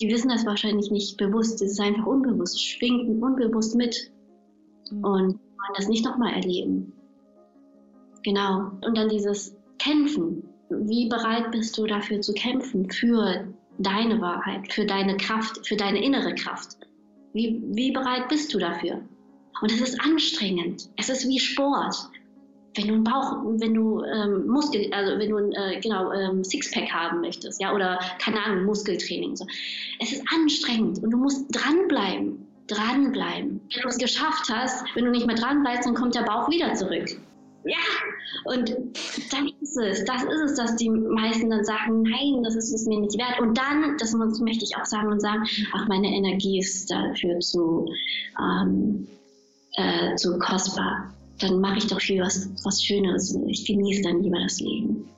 die wissen das wahrscheinlich nicht bewusst. Es ist einfach unbewusst, schwingt unbewusst mit. Mhm. Und wollen das nicht nochmal erleben. Genau. Und dann dieses Kämpfen. Wie bereit bist du dafür zu kämpfen? Für deine Wahrheit, für deine Kraft, für deine innere Kraft. Wie, wie bereit bist du dafür? Und es ist anstrengend. Es ist wie Sport. Wenn du einen Bauch, wenn du ähm, Muskel, also wenn du ein äh, genau ähm, Sixpack haben möchtest, ja, oder keine Ahnung, Muskeltraining. So. Es ist anstrengend und du musst dranbleiben, dranbleiben. Wenn du es geschafft hast, wenn du nicht mehr dranbleibst, dann kommt der Bauch wieder zurück. Ja, und dann ist es, das ist es, dass die meisten dann sagen, nein, das ist es mir nicht wert. Und dann, das möchte ich auch sagen und sagen, ach, meine Energie ist dafür zu, ähm, äh, zu kostbar. Dann mache ich doch viel was, was Schöneres. Ich genieße dann lieber das Leben.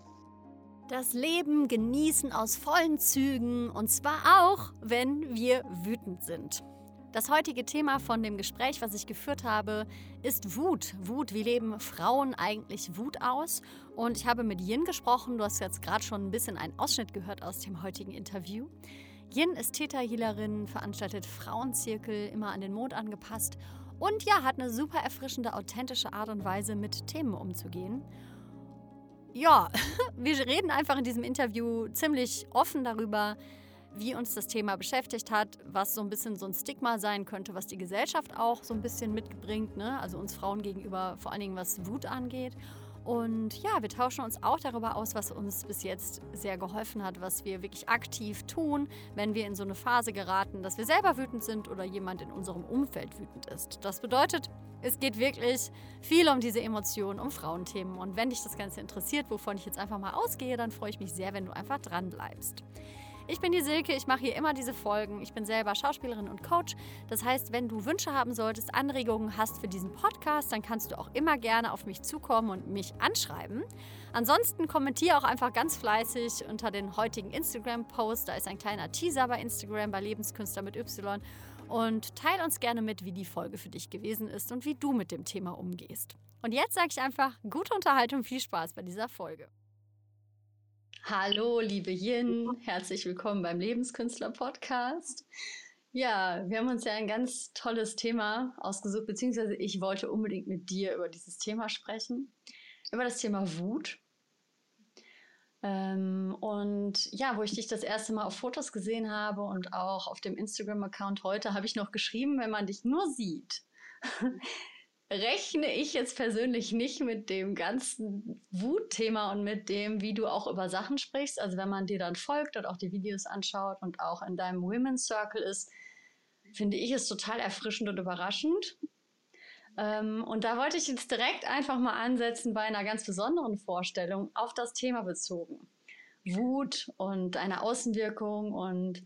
Das Leben genießen aus vollen Zügen und zwar auch, wenn wir wütend sind. Das heutige Thema von dem Gespräch, was ich geführt habe, ist Wut. Wut, wie leben Frauen eigentlich Wut aus? Und ich habe mit Yin gesprochen. Du hast jetzt gerade schon ein bisschen einen Ausschnitt gehört aus dem heutigen Interview. Yin ist Täterhealerin, veranstaltet Frauenzirkel, immer an den Mond angepasst und ja, hat eine super erfrischende, authentische Art und Weise, mit Themen umzugehen. Ja, wir reden einfach in diesem Interview ziemlich offen darüber, wie uns das Thema beschäftigt hat, was so ein bisschen so ein Stigma sein könnte, was die Gesellschaft auch so ein bisschen mitbringt, ne? also uns Frauen gegenüber, vor allen Dingen was Wut angeht. Und ja, wir tauschen uns auch darüber aus, was uns bis jetzt sehr geholfen hat, was wir wirklich aktiv tun, wenn wir in so eine Phase geraten, dass wir selber wütend sind oder jemand in unserem Umfeld wütend ist. Das bedeutet, es geht wirklich viel um diese Emotionen, um Frauenthemen. Und wenn dich das Ganze interessiert, wovon ich jetzt einfach mal ausgehe, dann freue ich mich sehr, wenn du einfach dran bleibst. Ich bin die Silke, ich mache hier immer diese Folgen. Ich bin selber Schauspielerin und Coach. Das heißt, wenn du Wünsche haben solltest, Anregungen hast für diesen Podcast, dann kannst du auch immer gerne auf mich zukommen und mich anschreiben. Ansonsten kommentiere auch einfach ganz fleißig unter den heutigen Instagram-Post. Da ist ein kleiner Teaser bei Instagram, bei Lebenskünstler mit Y. Und teile uns gerne mit, wie die Folge für dich gewesen ist und wie du mit dem Thema umgehst. Und jetzt sage ich einfach gute Unterhaltung, viel Spaß bei dieser Folge. Hallo, liebe Yin, herzlich willkommen beim Lebenskünstler Podcast. Ja, wir haben uns ja ein ganz tolles Thema ausgesucht, beziehungsweise ich wollte unbedingt mit dir über dieses Thema sprechen, über das Thema Wut. Ähm, und ja, wo ich dich das erste Mal auf Fotos gesehen habe und auch auf dem Instagram-Account heute, habe ich noch geschrieben, wenn man dich nur sieht, rechne ich jetzt persönlich nicht mit dem ganzen Wutthema und mit dem, wie du auch über Sachen sprichst. Also wenn man dir dann folgt und auch die Videos anschaut und auch in deinem Women's Circle ist, finde ich es total erfrischend und überraschend. Ähm, und da wollte ich jetzt direkt einfach mal ansetzen bei einer ganz besonderen Vorstellung auf das Thema bezogen. Wut und deine Außenwirkung und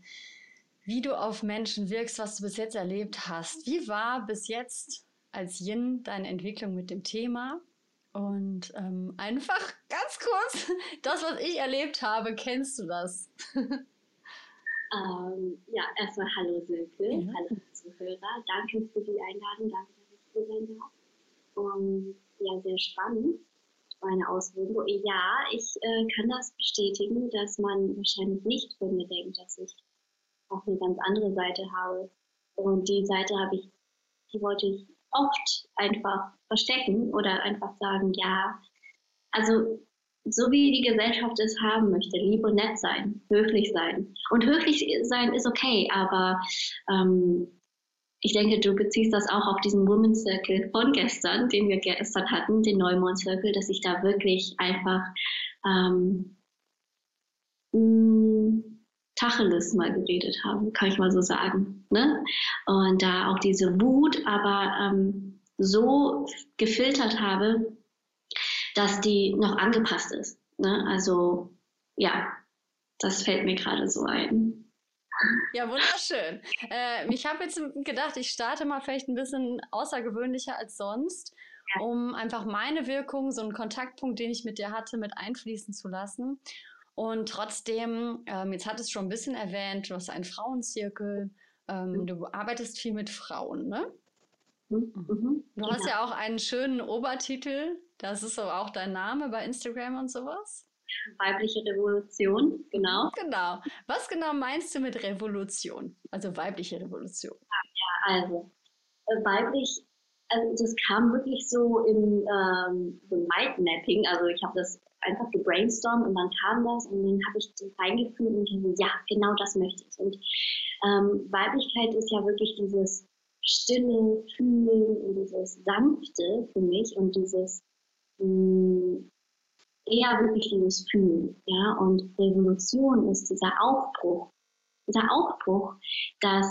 wie du auf Menschen wirkst, was du bis jetzt erlebt hast. Wie war bis jetzt als Yin deine Entwicklung mit dem Thema. Und ähm, einfach ganz kurz, das, was ich erlebt habe, kennst du das? ähm, ja, erstmal hallo Silke, ja. hallo Zuhörer. Danke für die Einladung, danke, dass ich hier sein darf. Und ja, sehr spannend, meine Ausbildung. Ja, ich äh, kann das bestätigen, dass man wahrscheinlich nicht von mir denkt, dass ich auch eine ganz andere Seite habe. Und die Seite habe ich, die wollte ich oft einfach verstecken oder einfach sagen, ja, also so wie die Gesellschaft es haben möchte, lieb und nett sein, höflich sein. Und höflich sein ist okay, aber ähm, ich denke, du beziehst das auch auf diesen Women's Circle von gestern, den wir gestern hatten, den Neumond Circle, dass ich da wirklich einfach ähm, mh, Tacheles mal geredet haben, kann ich mal so sagen. Ne? Und da auch diese Wut aber ähm, so gefiltert habe, dass die noch angepasst ist. Ne? Also ja, das fällt mir gerade so ein. Ja, wunderschön. Äh, ich habe jetzt gedacht, ich starte mal vielleicht ein bisschen außergewöhnlicher als sonst, um einfach meine Wirkung, so einen Kontaktpunkt, den ich mit dir hatte, mit einfließen zu lassen. Und trotzdem, ähm, jetzt hat es schon ein bisschen erwähnt, du hast einen Frauenzirkel, ähm, mhm. du arbeitest viel mit Frauen, ne? Mhm. mhm. Du hast ja. ja auch einen schönen Obertitel, das ist so auch dein Name bei Instagram und sowas. weibliche Revolution, genau. Genau. Was genau meinst du mit Revolution? Also weibliche Revolution. Ja, also äh, weiblich, also das kam wirklich so im ähm, so Mindmapping. Also ich habe das einfach gebrainstormt und dann kam das und dann habe ich das reingefühlt und dachte, ja, genau das möchte ich. Und ähm, Weiblichkeit ist ja wirklich dieses stille Fühlen und dieses sanfte für mich und dieses mh, mm, eher wirklich dieses Fühlen, ja. Und Revolution ist dieser Aufbruch, dieser Aufbruch, dass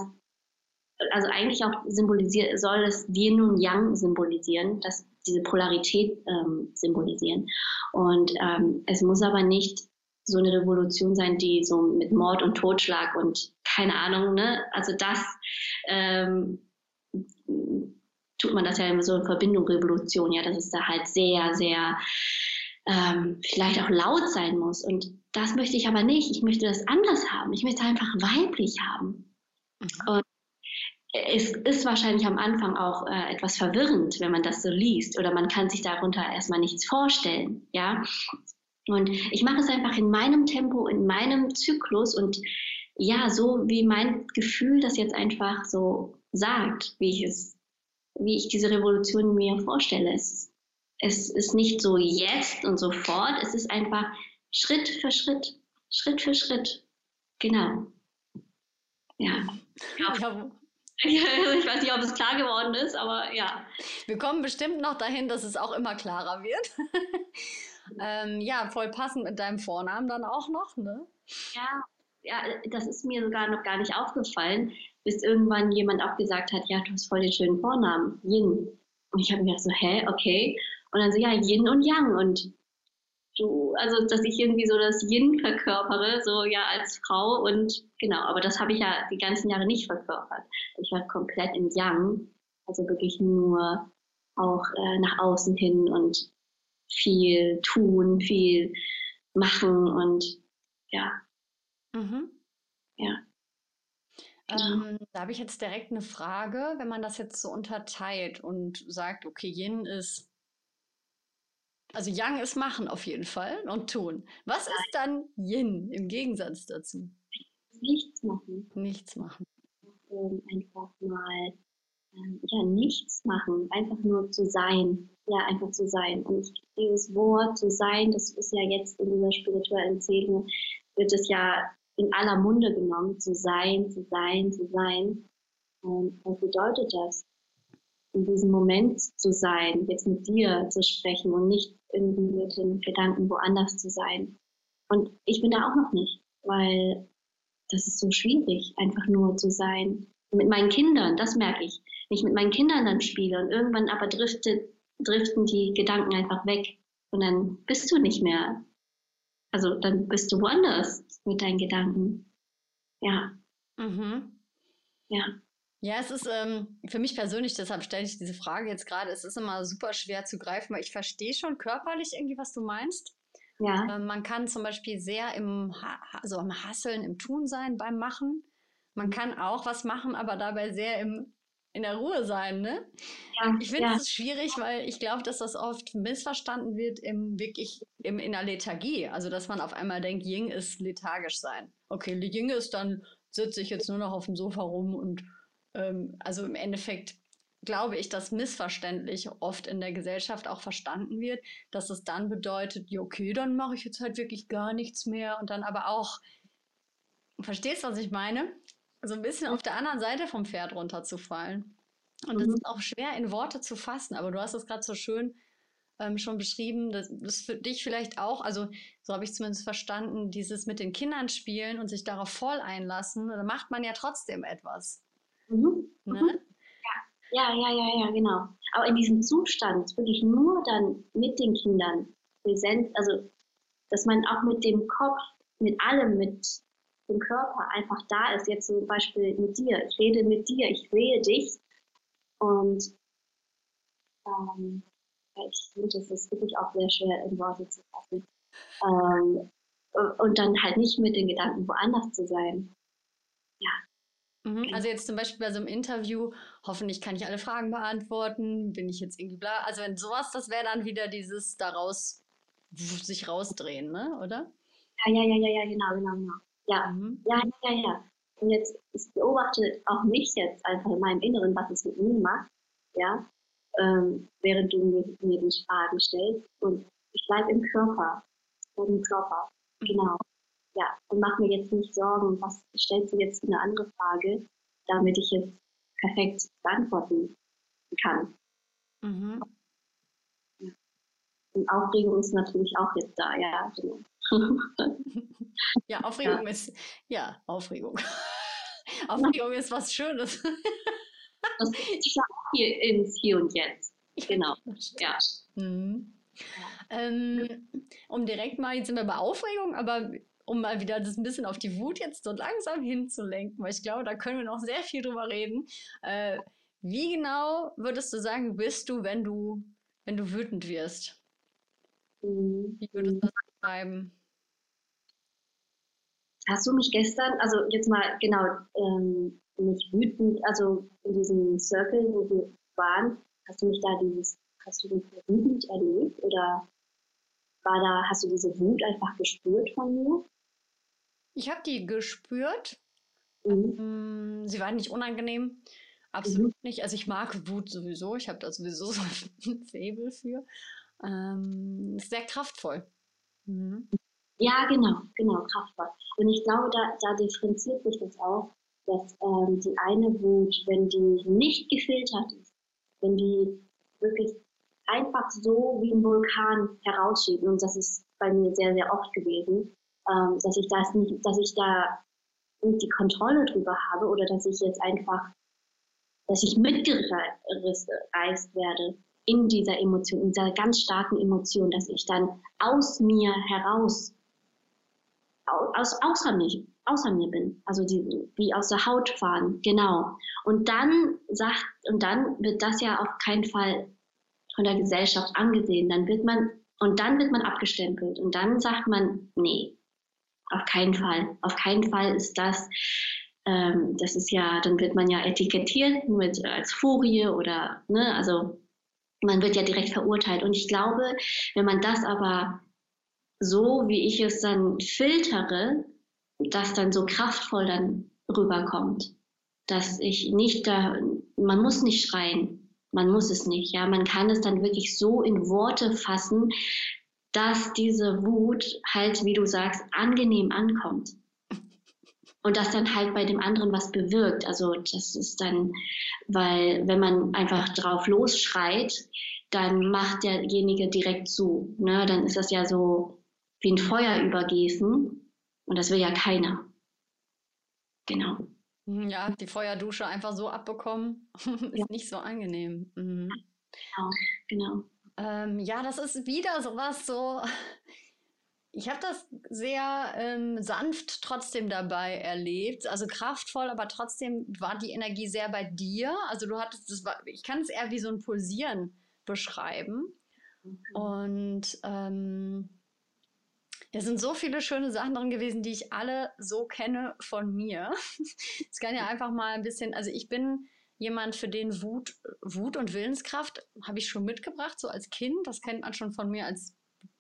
also eigentlich auch symbolisiert, soll es Yin und Yang symbolisieren, dass diese Polarität ähm, symbolisieren. Und ähm, es muss aber nicht so eine Revolution sein, die so mit Mord und Totschlag und keine Ahnung, ne? Also das ähm, tut man das ja immer so in Verbindung Revolution, ja, dass es da halt sehr, sehr ähm, vielleicht auch laut sein muss. Und das möchte ich aber nicht. Ich möchte das anders haben. Ich möchte einfach weiblich haben. Mhm. Und es ist wahrscheinlich am Anfang auch äh, etwas verwirrend, wenn man das so liest oder man kann sich darunter erstmal nichts vorstellen, ja. Und ich mache es einfach in meinem Tempo, in meinem Zyklus und ja, so wie mein Gefühl das jetzt einfach so sagt, wie ich es, wie ich diese Revolution mir vorstelle. Es, es ist nicht so jetzt und sofort, es ist einfach Schritt für Schritt, Schritt für Schritt. Genau. Ja. ja ich weiß nicht, ob es klar geworden ist, aber ja. Wir kommen bestimmt noch dahin, dass es auch immer klarer wird. ähm, ja, voll passend mit deinem Vornamen dann auch noch, ne? Ja, ja, das ist mir sogar noch gar nicht aufgefallen, bis irgendwann jemand auch gesagt hat, ja, du hast voll den schönen Vornamen, Yin. Und ich habe mir gedacht so, hä, okay. Und dann so, ja, Yin und Yang. Und du, also dass ich irgendwie so das Yin verkörpere, so ja als Frau und genau, aber das habe ich ja die ganzen Jahre nicht verkörpert. Ich war komplett in Yang, also wirklich nur auch äh, nach außen hin und viel tun, viel machen und ja. Mhm. Ja. Ähm, da habe ich jetzt direkt eine Frage, wenn man das jetzt so unterteilt und sagt, okay, Yin ist also Yang ist machen auf jeden Fall und tun. Was ist dann Yin im Gegensatz dazu? Nichts machen. Nichts machen. Ähm, einfach mal ähm, ja nichts machen, einfach nur zu sein. Ja, einfach zu sein. Und dieses Wort zu sein, das ist ja jetzt in dieser spirituellen Szene, wird es ja in aller Munde genommen, zu sein, zu sein, zu sein. Und ähm, was bedeutet das? in diesem Moment zu sein, jetzt mit dir zu sprechen und nicht irgendwie mit den Gedanken woanders zu sein. Und ich bin da auch noch nicht, weil das ist so schwierig, einfach nur zu sein. Mit meinen Kindern, das merke ich. Wenn ich mit meinen Kindern dann spiele und irgendwann aber driftet, driften die Gedanken einfach weg und dann bist du nicht mehr. Also dann bist du woanders mit deinen Gedanken. Ja. Mhm. Ja. Ja, es ist ähm, für mich persönlich, deshalb stelle ich diese Frage jetzt gerade, es ist immer super schwer zu greifen, weil ich verstehe schon körperlich irgendwie, was du meinst. Ja. Ähm, man kann zum Beispiel sehr im, ha also im Hasseln, im Tun sein beim Machen. Man kann auch was machen, aber dabei sehr im, in der Ruhe sein, ne? Ja, ich finde es ja. schwierig, weil ich glaube, dass das oft missverstanden wird im wirklich im, in der Lethargie. Also, dass man auf einmal denkt, Ying ist lethargisch sein. Okay, Ying ist dann sitze ich jetzt nur noch auf dem Sofa rum und ähm, also im Endeffekt glaube ich, dass missverständlich oft in der Gesellschaft auch verstanden wird, dass es dann bedeutet, ja, okay, dann mache ich jetzt halt wirklich gar nichts mehr und dann aber auch, verstehst du, was ich meine? So ein bisschen auf der anderen Seite vom Pferd runterzufallen. Und das mhm. ist auch schwer in Worte zu fassen, aber du hast es gerade so schön ähm, schon beschrieben, das ist für dich vielleicht auch, also so habe ich zumindest verstanden, dieses mit den Kindern spielen und sich darauf voll einlassen, da macht man ja trotzdem etwas. Mhm. Ne? Mhm. Ja. ja, ja, ja, ja, genau. Aber in diesem Zustand wirklich nur dann mit den Kindern präsent, also dass man auch mit dem Kopf, mit allem, mit dem Körper einfach da ist. Jetzt zum Beispiel mit dir. Ich rede mit dir, ich sehe dich. Und ähm, ich finde, das ist wirklich auch sehr schwer in Worte zu fassen. Ähm, und dann halt nicht mit den Gedanken woanders zu sein. Ja. Also jetzt zum Beispiel bei so einem Interview, hoffentlich kann ich alle Fragen beantworten, bin ich jetzt irgendwie bla. Also wenn sowas, das wäre dann wieder dieses daraus sich rausdrehen, ne? oder? Ja, ja, ja, ja, ja, genau, genau, genau. Ja, mhm. ja, ja, ja. Und jetzt, ich beobachte auch mich jetzt einfach in meinem Inneren, was es mit mir macht, ja, ähm, während du mir, mir die Fragen stellst. Und ich bleibe im Körper, im Körper, mhm. genau. Ja, und mach mir jetzt nicht Sorgen, was stellst du jetzt für eine andere Frage, damit ich jetzt perfekt beantworten kann. Mhm. Und Aufregung ist natürlich auch jetzt da, ja. Genau. ja, Aufregung ja. ist, ja, Aufregung. Aufregung ist was Schönes. das ist hier ins Hier und Jetzt. Genau. Ja. Mhm. Ähm, um direkt mal, jetzt sind wir bei Aufregung, aber um mal wieder das ein bisschen auf die Wut jetzt so langsam hinzulenken, weil ich glaube, da können wir noch sehr viel drüber reden. Äh, wie genau würdest du sagen, bist du, wenn du, wenn du wütend wirst? Wie würdest du das beschreiben? Hast du mich gestern, also jetzt mal genau, ähm, nicht wütend, also in diesem Circle, wo wir waren, hast du mich da dieses, hast du mich wütend erlebt oder war da, hast du diese Wut einfach gespürt von mir? Ich habe die gespürt. Mhm. Ähm, sie war nicht unangenehm. Absolut mhm. nicht. Also ich mag Wut sowieso. Ich habe da sowieso so ein Faible für. Ähm, sehr kraftvoll. Mhm. Ja, genau, genau, kraftvoll. Und ich glaube, da, da differenziert sich das auch, dass ähm, die eine Wut, wenn die nicht gefiltert ist, wenn die wirklich einfach so wie ein Vulkan herausschiebt, und das ist bei mir sehr, sehr oft gewesen, ähm, dass ich das nicht, dass ich da nicht die Kontrolle drüber habe oder dass ich jetzt einfach, dass ich mitgereißt werde in dieser Emotion, in dieser ganz starken Emotion, dass ich dann aus mir heraus, aus, außer mich, außer mir bin, also die, wie aus der Haut fahren, genau. Und dann sagt, und dann wird das ja auf keinen Fall von der Gesellschaft angesehen. Dann wird man, und dann wird man abgestempelt. Und dann sagt man, nee, auf keinen Fall. Auf keinen Fall ist das, ähm, das ist ja, dann wird man ja etikettiert mit äh, als Furie oder, ne, also man wird ja direkt verurteilt. Und ich glaube, wenn man das aber so, wie ich es dann filtere, das dann so kraftvoll dann rüberkommt, dass ich nicht da, man muss nicht schreien, man muss es nicht, ja, man kann es dann wirklich so in Worte fassen, dass diese Wut halt, wie du sagst, angenehm ankommt. Und das dann halt bei dem anderen was bewirkt. Also das ist dann, weil wenn man einfach drauf losschreit, dann macht derjenige direkt zu. Ne? Dann ist das ja so wie ein Feuer übergießen. Und das will ja keiner. Genau. Mhm, ja, die Feuerdusche einfach so abbekommen, ist ja. nicht so angenehm. Mhm. Genau, genau. Ähm, ja, das ist wieder sowas so. Ich habe das sehr ähm, sanft trotzdem dabei erlebt, also kraftvoll, aber trotzdem war die Energie sehr bei dir. Also du hattest, das war, ich kann es eher wie so ein Pulsieren beschreiben. Mhm. Und ähm, da sind so viele schöne Sachen drin gewesen, die ich alle so kenne von mir. Es kann ja einfach mal ein bisschen, also ich bin jemand, für den Wut, Wut und Willenskraft habe ich schon mitgebracht, so als Kind. Das kennt man schon von mir als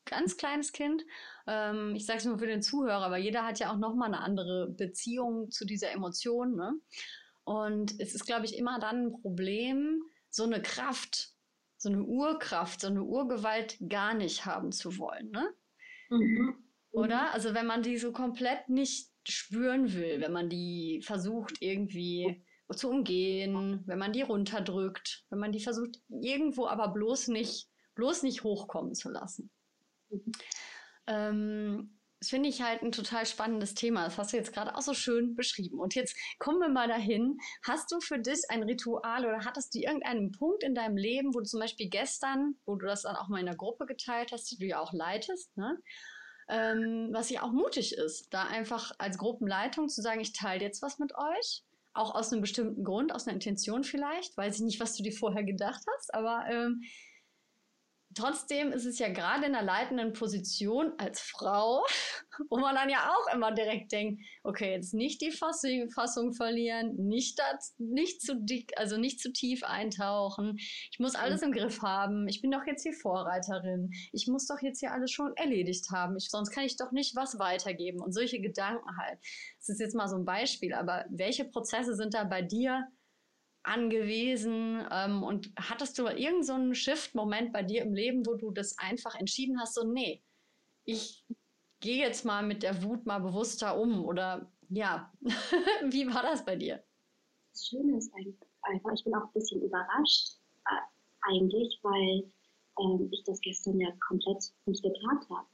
ganz kleines Kind. Ähm, ich sage es nur für den Zuhörer, weil jeder hat ja auch nochmal eine andere Beziehung zu dieser Emotion. Ne? Und es ist, glaube ich, immer dann ein Problem, so eine Kraft, so eine Urkraft, so eine Urgewalt gar nicht haben zu wollen. Ne? Mhm. Oder? Also wenn man die so komplett nicht spüren will, wenn man die versucht irgendwie zu umgehen, wenn man die runterdrückt, wenn man die versucht, irgendwo aber bloß nicht, bloß nicht hochkommen zu lassen. Ähm, das finde ich halt ein total spannendes Thema. Das hast du jetzt gerade auch so schön beschrieben. Und jetzt kommen wir mal dahin. Hast du für dich ein Ritual oder hattest du irgendeinen Punkt in deinem Leben, wo du zum Beispiel gestern, wo du das dann auch mal in der Gruppe geteilt hast, die du ja auch leitest, ne? Ähm, was ja auch mutig ist, da einfach als Gruppenleitung zu sagen, ich teile jetzt was mit euch auch aus einem bestimmten Grund, aus einer Intention vielleicht. Weiß ich nicht, was du dir vorher gedacht hast, aber ähm, trotzdem ist es ja gerade in der leitenden Position als Frau, wo man dann ja auch immer direkt denkt, okay, jetzt nicht die Fassung, Fassung verlieren, nicht, das, nicht zu dick, also nicht zu tief eintauchen. Ich muss alles im Griff haben. Ich bin doch jetzt hier Vorreiterin. Ich muss doch jetzt hier alles schon erledigt haben. Ich, sonst kann ich doch nicht was weitergeben. Und solche Gedanken halt. Das ist jetzt mal so ein Beispiel. Aber welche Prozesse sind da bei dir? Angewiesen? Ähm, und hattest du irgendeinen so Shift-Moment bei dir im Leben, wo du das einfach entschieden hast, so, nee, ich gehe jetzt mal mit der Wut mal bewusster um? Oder ja, wie war das bei dir? Das Schöne ist einfach, ich bin auch ein bisschen überrascht, äh, eigentlich, weil ähm, ich das gestern ja komplett nicht geplant habe.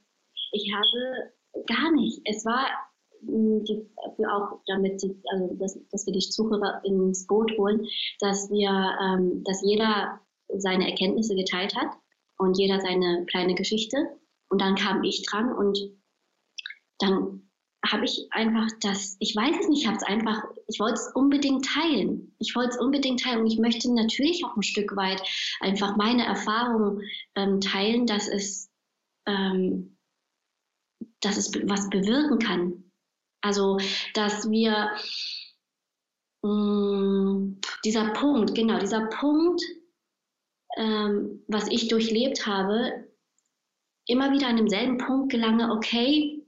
Ich habe gar nicht. Es war die, für auch damit, die, also dass, dass wir die Zuhörer ins Boot holen, dass wir, ähm, dass jeder seine Erkenntnisse geteilt hat und jeder seine kleine Geschichte. Und dann kam ich dran und dann habe ich einfach das, ich weiß es nicht, ich habe es einfach, ich wollte es unbedingt teilen. Ich wollte es unbedingt teilen und ich möchte natürlich auch ein Stück weit einfach meine Erfahrungen ähm, teilen, dass es, ähm, dass es was bewirken kann. Also, dass wir mh, mm, dieser Punkt, genau, dieser Punkt, ähm, was ich durchlebt habe, immer wieder an demselben Punkt gelange, okay,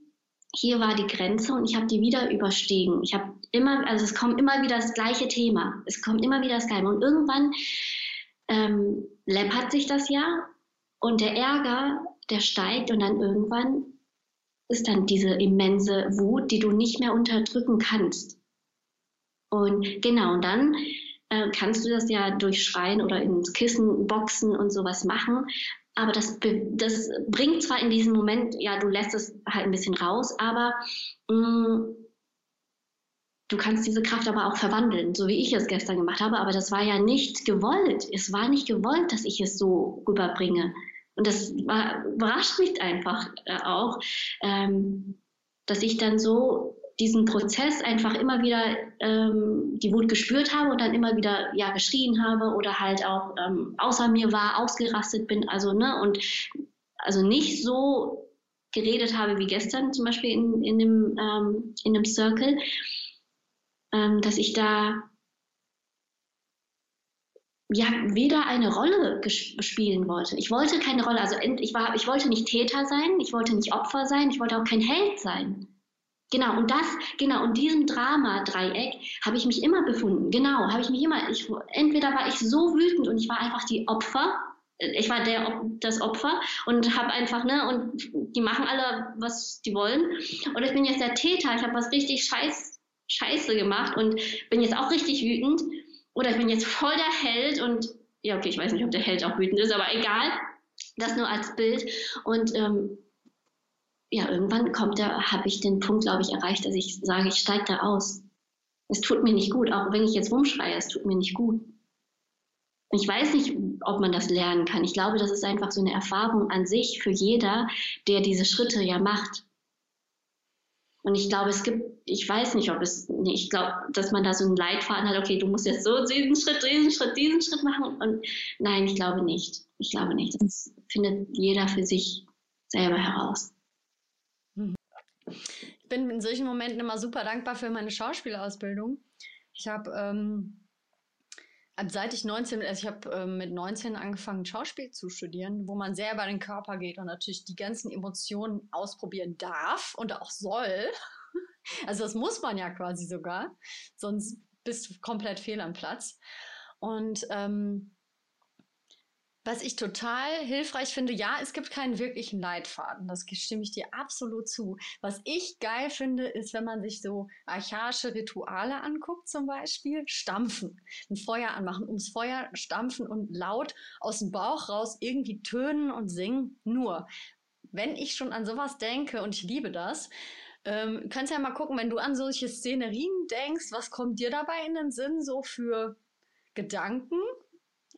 hier war die Grenze und ich habe die wieder überstiegen. Ich habe immer, also es kommt immer wieder das gleiche Thema. Es kommt immer wieder das Gleiche. Und irgendwann ähm, läppert sich das ja und der Ärger, der steigt und dann irgendwann ist dann diese immense Wut, die du nicht mehr unterdrücken kannst. Und genau, und dann äh, kannst du das ja durch Schreien oder ins Kissen boxen und sowas machen. Aber das, das bringt zwar in diesem Moment, ja, du lässt es halt ein bisschen raus, aber mh, mm, du kannst diese Kraft aber auch verwandeln, so wie ich es gestern gemacht habe. Aber das war ja nicht gewollt. Es war nicht gewollt, dass ich es so rüberbringe. Und das war, überrascht mich einfach äh, auch, ähm, dass ich dann so diesen Prozess einfach immer wieder ähm, die Wut gespürt habe und dann immer wieder ja geschrien habe oder halt auch ähm, außer mir war, ausgerastet bin, also ne und also nicht so geredet habe wie gestern zum Beispiel in, in, dem, ähm, in dem Circle, ähm, dass ich da ja weder eine Rolle spielen wollte. Ich wollte keine Rolle, also ich war, ich wollte nicht Täter sein, ich wollte nicht Opfer sein, ich wollte auch kein Held sein. Genau, und das, genau, und diesem Drama-Dreieck habe ich mich immer befunden. Genau, habe ich mich immer, ich, entweder war ich so wütend und ich war einfach die Opfer, ich war der, das Opfer und habe einfach, ne, und die machen alle, was die wollen. Oder ich bin jetzt der Täter, ich habe was richtig scheiß, scheiße gemacht und bin jetzt auch richtig wütend oder ich bin jetzt voll der Held und ja, okay, ich weiß nicht, ob der Held auch wütend ist, aber egal. Das nur als Bild. Und ähm, ja, irgendwann kommt da, habe ich den Punkt, glaube ich, erreicht, dass ich sage, ich steige da aus. Es tut mir nicht gut, auch wenn ich jetzt rumschreie, es tut mir nicht gut. Ich weiß nicht, ob man das lernen kann. Ich glaube, das ist einfach so eine Erfahrung an sich für jeder, der diese Schritte ja macht. Und ich glaube, es gibt, ich weiß nicht, ob es, ich glaube, dass man da so einen Leitfaden hat, okay, du musst jetzt so diesen Schritt, diesen Schritt, diesen Schritt machen. Und nein, ich glaube nicht. Ich glaube nicht. Das findet jeder für sich selber heraus. Ich bin in solchen Momenten immer super dankbar für meine Schauspielausbildung. Ich habe ähm, seit ich 19, also ich habe äh, mit 19 angefangen, Schauspiel zu studieren, wo man sehr über den Körper geht und natürlich die ganzen Emotionen ausprobieren darf und auch soll. Also das muss man ja quasi sogar, sonst bist du komplett fehl am Platz. Und ähm, was ich total hilfreich finde, ja, es gibt keinen wirklichen Leitfaden, das stimme ich dir absolut zu. Was ich geil finde, ist, wenn man sich so archaische Rituale anguckt, zum Beispiel, stampfen, ein Feuer anmachen, ums Feuer stampfen und laut aus dem Bauch raus irgendwie tönen und singen. Nur, wenn ich schon an sowas denke und ich liebe das, ähm, kannst ja mal gucken, wenn du an solche Szenerien denkst, was kommt dir dabei in den Sinn so für Gedanken?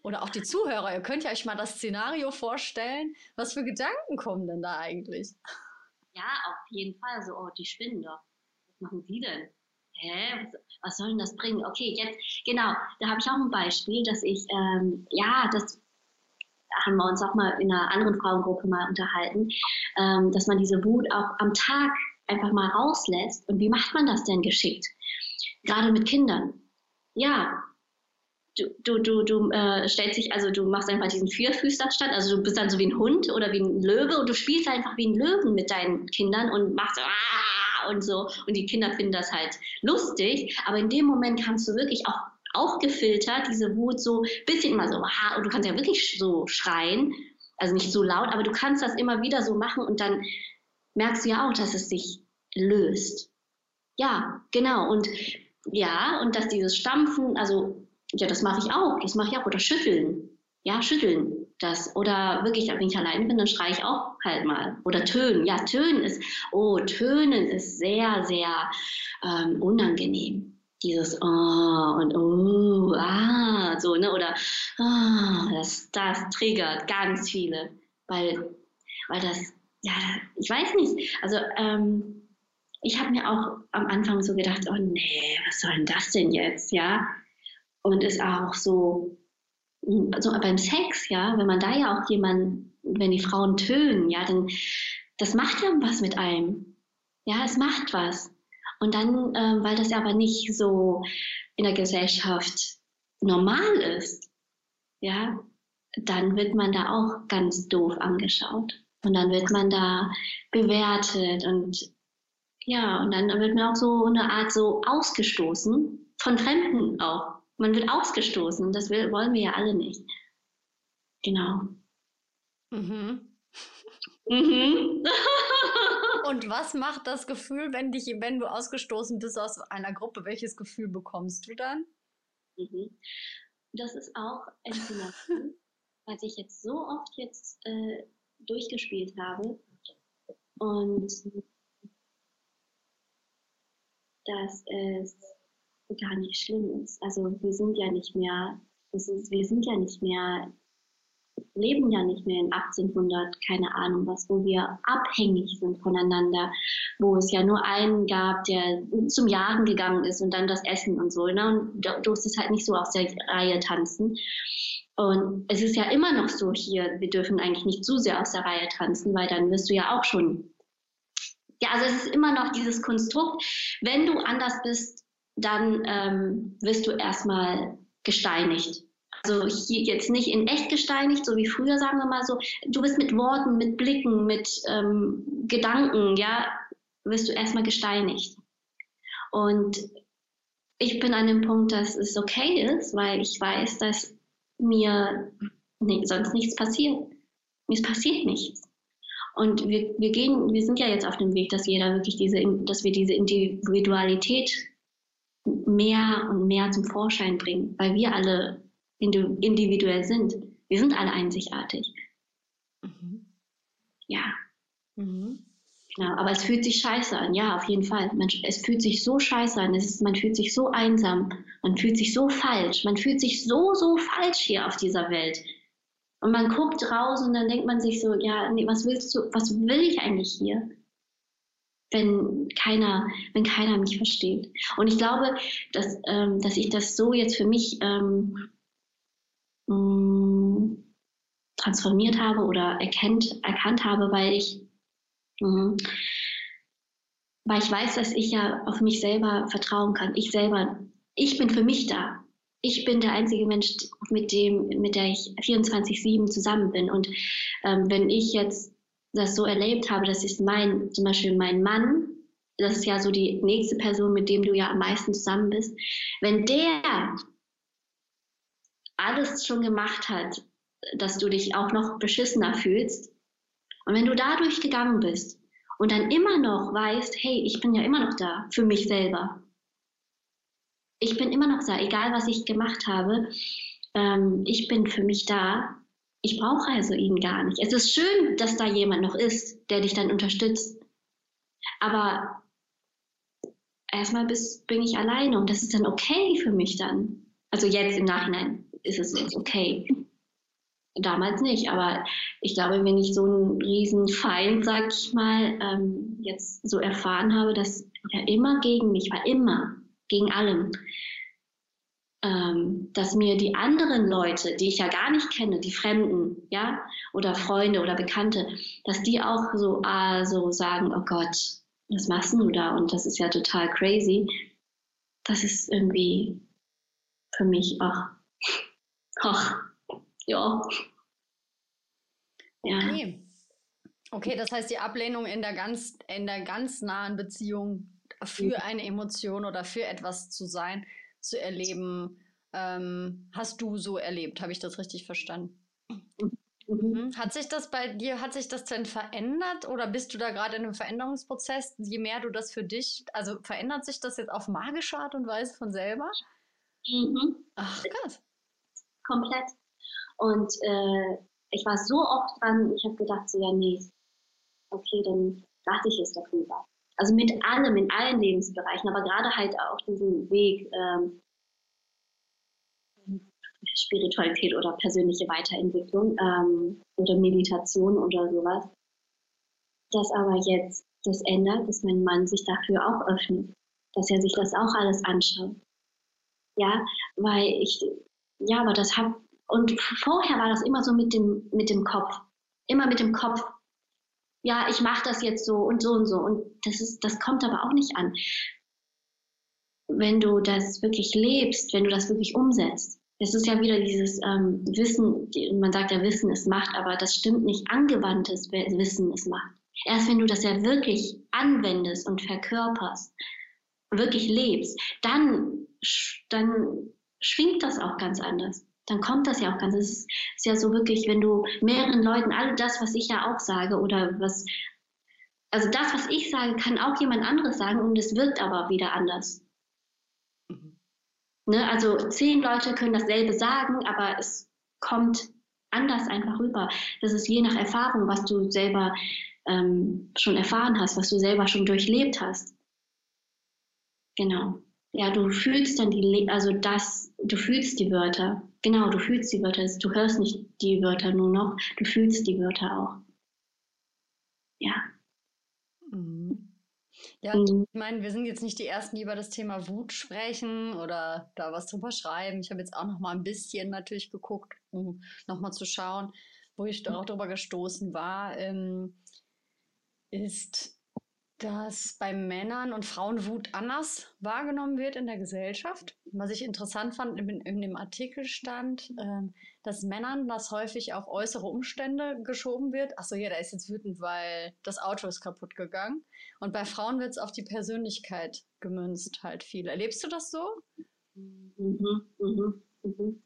Oder auch die Zuhörer, ihr könnt ja euch mal das Szenario vorstellen. Was für Gedanken kommen denn da eigentlich? Ja, auf jeden Fall. So, oh, die spinnen doch. Was machen die denn? Hä? Was, was soll denn das bringen? Okay, jetzt, genau, da habe ich auch ein Beispiel, dass ich, ähm, ja, das, haben wir uns auch mal in einer anderen Frauengruppe mal unterhalten, ähm, dass man diese Wut auch am Tag einfach mal rauslässt. Und wie macht man das denn geschickt? Gerade mit Kindern. Ja, du, du, du, du äh, stellst dich, also du machst einfach diesen Vierfüßlerstand, also du bist dann so wie ein Hund oder wie ein Löwe und du spielst einfach wie ein Löwen mit deinen Kindern und machst ah! und so und die Kinder finden das halt lustig, aber in dem Moment kannst du wirklich auch aufgefiltert diese Wut so bisschen immer so ah! und du kannst ja wirklich so schreien, also nicht so laut, aber du kannst das immer wieder so machen und dann merkst du ja auch, dass es sich löst. Ja, genau und ja, und dass dieses Stampfen, also ja, das mache ich auch, das mache ich auch. Oder schütteln. Ja, schütteln das. Oder wirklich, wenn ich alleine bin, dann schreie ich auch halt mal. Oder tönen. Ja, tönen ist, oh, tönen ist sehr, sehr ähm, unangenehm. Dieses oh und oh, ah, so, ne? Oder ah, das, das triggert ganz viele. Weil, weil das, ja, ich weiß nicht. Also, ähm, ich habe mir auch am Anfang so gedacht, oh nee, was soll denn das denn jetzt, ja? Und ist auch so, so beim Sex, ja, wenn man da ja auch jemanden, wenn die Frauen tönen, ja, dann das macht ja was mit einem. Ja, es macht was. Und dann, äh, weil das aber nicht so in der Gesellschaft normal ist, ja, dann wird man da auch ganz doof angeschaut. Und dann wird man da bewertet und ja, und dann wird man auch so eine Art so ausgestoßen, von Fremden auch. Man wird ausgestoßen. Das will, wollen wir ja alle nicht. Genau. Mhm. Mhm. Und was macht das Gefühl, wenn dich, wenn du ausgestoßen bist aus einer Gruppe? Welches Gefühl bekommst du dann? Mhm. Das ist auch entweder, was ich jetzt so oft jetzt äh, durchgespielt habe und das ist gar nicht schlimm ist. Also wir sind ja nicht mehr, ist, wir sind ja nicht mehr, leben ja nicht mehr in 1800, keine Ahnung was, wo wir abhängig sind voneinander, wo es ja nur einen gab, der zum Jagen gegangen ist und dann das Essen und so. Ne? Und du durftest halt nicht so aus der Reihe tanzen. Und es ist ja immer noch so hier, wir dürfen eigentlich nicht zu sehr aus der Reihe tanzen, weil dann wirst du ja auch schon ja, also es ist immer noch dieses Konstrukt, wenn du anders bist, dann ähm, wirst du erstmal gesteinigt. Also hier jetzt nicht in echt gesteinigt, so wie früher, sagen wir mal so. Du bist mit Worten, mit Blicken, mit ähm, Gedanken, ja, wirst du erstmal gesteinigt. Und ich bin an dem Punkt, dass es okay ist, weil ich weiß, dass mir nee, sonst nichts passiert. Mir passiert nichts. Und wir, wir gehen, wir sind ja jetzt auf dem Weg, dass jeder wirklich diese, dass wir diese Individualität mehr und mehr zum Vorschein bringen, weil wir alle individuell sind. Wir sind alle einzigartig. Mhm. Ja. Mhm. Genau, aber es fühlt sich scheiße an, ja, auf jeden Fall. Man, es fühlt sich so scheiße an, es ist, man fühlt sich so einsam, man fühlt sich so falsch, man fühlt sich so, so falsch hier auf dieser Welt. Und man guckt raus und dann denkt man sich so, ja, nee, was willst du, was will ich eigentlich hier? Wenn keiner, wenn keiner mich versteht. Und ich glaube, dass, ähm, dass ich das so jetzt für mich ähm, mm, transformiert habe oder erkennt, erkannt habe, weil ich, mh, mm, weil ich weiß, dass ich ja auf mich selber vertrauen kann. Ich selber, ich bin für mich da. Ich bin der einzige Mensch, mit dem, mit der ich 24/7 zusammen bin. Und ähm, wenn ich jetzt das so erlebt habe, dass ich mein, zum Beispiel mein Mann, das ist ja so die nächste Person, mit dem du ja am meisten zusammen bist, wenn der alles schon gemacht hat, dass du dich auch noch beschissener fühlst, und wenn du dadurch gegangen bist und dann immer noch weißt, hey, ich bin ja immer noch da für mich selber. Ich bin immer noch da, egal was ich gemacht habe. Ähm, ich bin für mich da ich brauche also ihn gar nicht. Es ist schön, dass da jemand noch ist, der dich dann unterstützt. Aber erstmal bin ich alleine und das ist dann okay für mich dann. Also jetzt im Nachhinein ist es jetzt okay. Damals nicht, aber ich glaube, wenn ich so einen riesen Feind, sag ich mal, ähm, jetzt so erfahren habe, dass er immer gegen mich war, immer, gegen allem, ähm, dass mir die anderen Leute, die ich ja gar nicht kenne, die Fremden, ja, oder Freunde oder Bekannte, dass die auch so, ah, so sagen, oh Gott, was machst du da? Und das ist ja total crazy. Das ist irgendwie für mich, ach, ach, ja. ja. Okay. Okay, das heißt, die Ablehnung in der ganz, in der ganz nahen Beziehung für eine Emotion oder für etwas zu sein, zu erleben, ähm, hast du so erlebt. Habe ich das richtig verstanden? Mhm. mhm. Hat sich das bei dir, hat sich das denn verändert oder bist du da gerade in einem Veränderungsprozess? Je mehr du das für dich, also verändert sich das jetzt auf magische Art und Weise von selber? Mhm. Ach, krass. Komplett. Und äh, ich war so oft dran, ich habe gedacht, so, ja, nee, okay, dann lasse ich es doch lieber. Also mit allem, in allen Lebensbereichen, aber gerade halt auch diesen Weg ähm, Spiritualität oder persönliche Weiterentwicklung ähm, oder Meditation oder sowas. Dass aber jetzt das ändert, dass mein Mann sich dafür auch öffnet, dass er sich das auch alles anschaut. Ja, weil ich, ja, aber das hab, und vorher war das immer so mit dem, mit dem Kopf. Immer mit dem Kopf. Ja, ich mache das jetzt so und so und so. Und das ist, das kommt aber auch nicht an. Wenn du das wirklich lebst, wenn du das wirklich umsetzt, es ist ja wieder dieses ähm, Wissen, man sagt ja Wissen ist Macht, aber das stimmt nicht. Angewandtes Wissen ist Macht. Erst wenn du das ja wirklich anwendest und verkörperst, wirklich lebst, dann, dann schwingt das auch ganz anders. Dann kommt das ja auch ganz. Es ist, ist ja so wirklich, wenn du mehreren Leuten all das, was ich ja auch sage oder was, also das, was ich sage, kann auch jemand anderes sagen und es wirkt aber wieder anders. Ne? Also zehn Leute können dasselbe sagen, aber es kommt anders einfach rüber. Das ist je nach Erfahrung, was du selber ähm, schon erfahren hast, was du selber schon durchlebt hast. Genau. Ja, du fühlst dann die, also das, du fühlst die Wörter. Genau, du fühlst die Wörter. Du hörst nicht die Wörter nur noch, du fühlst die Wörter auch. Ja. Mhm. Ja, mhm. ich meine, wir sind jetzt nicht die Ersten, die über das Thema Wut sprechen oder da was drüber schreiben. Ich habe jetzt auch noch mal ein bisschen natürlich geguckt, um noch mal zu schauen, wo ich auch drüber gestoßen war, ähm, ist dass bei Männern und Frauen Wut anders wahrgenommen wird in der Gesellschaft. Was ich interessant fand, in, in dem Artikel stand, ähm, dass Männern das häufig auf äußere Umstände geschoben wird. Achso, ja, der ist jetzt wütend, weil das Auto ist kaputt gegangen. Und bei Frauen wird es auf die Persönlichkeit gemünzt, halt viel. Erlebst du das so? Mhm, mhm, mhm.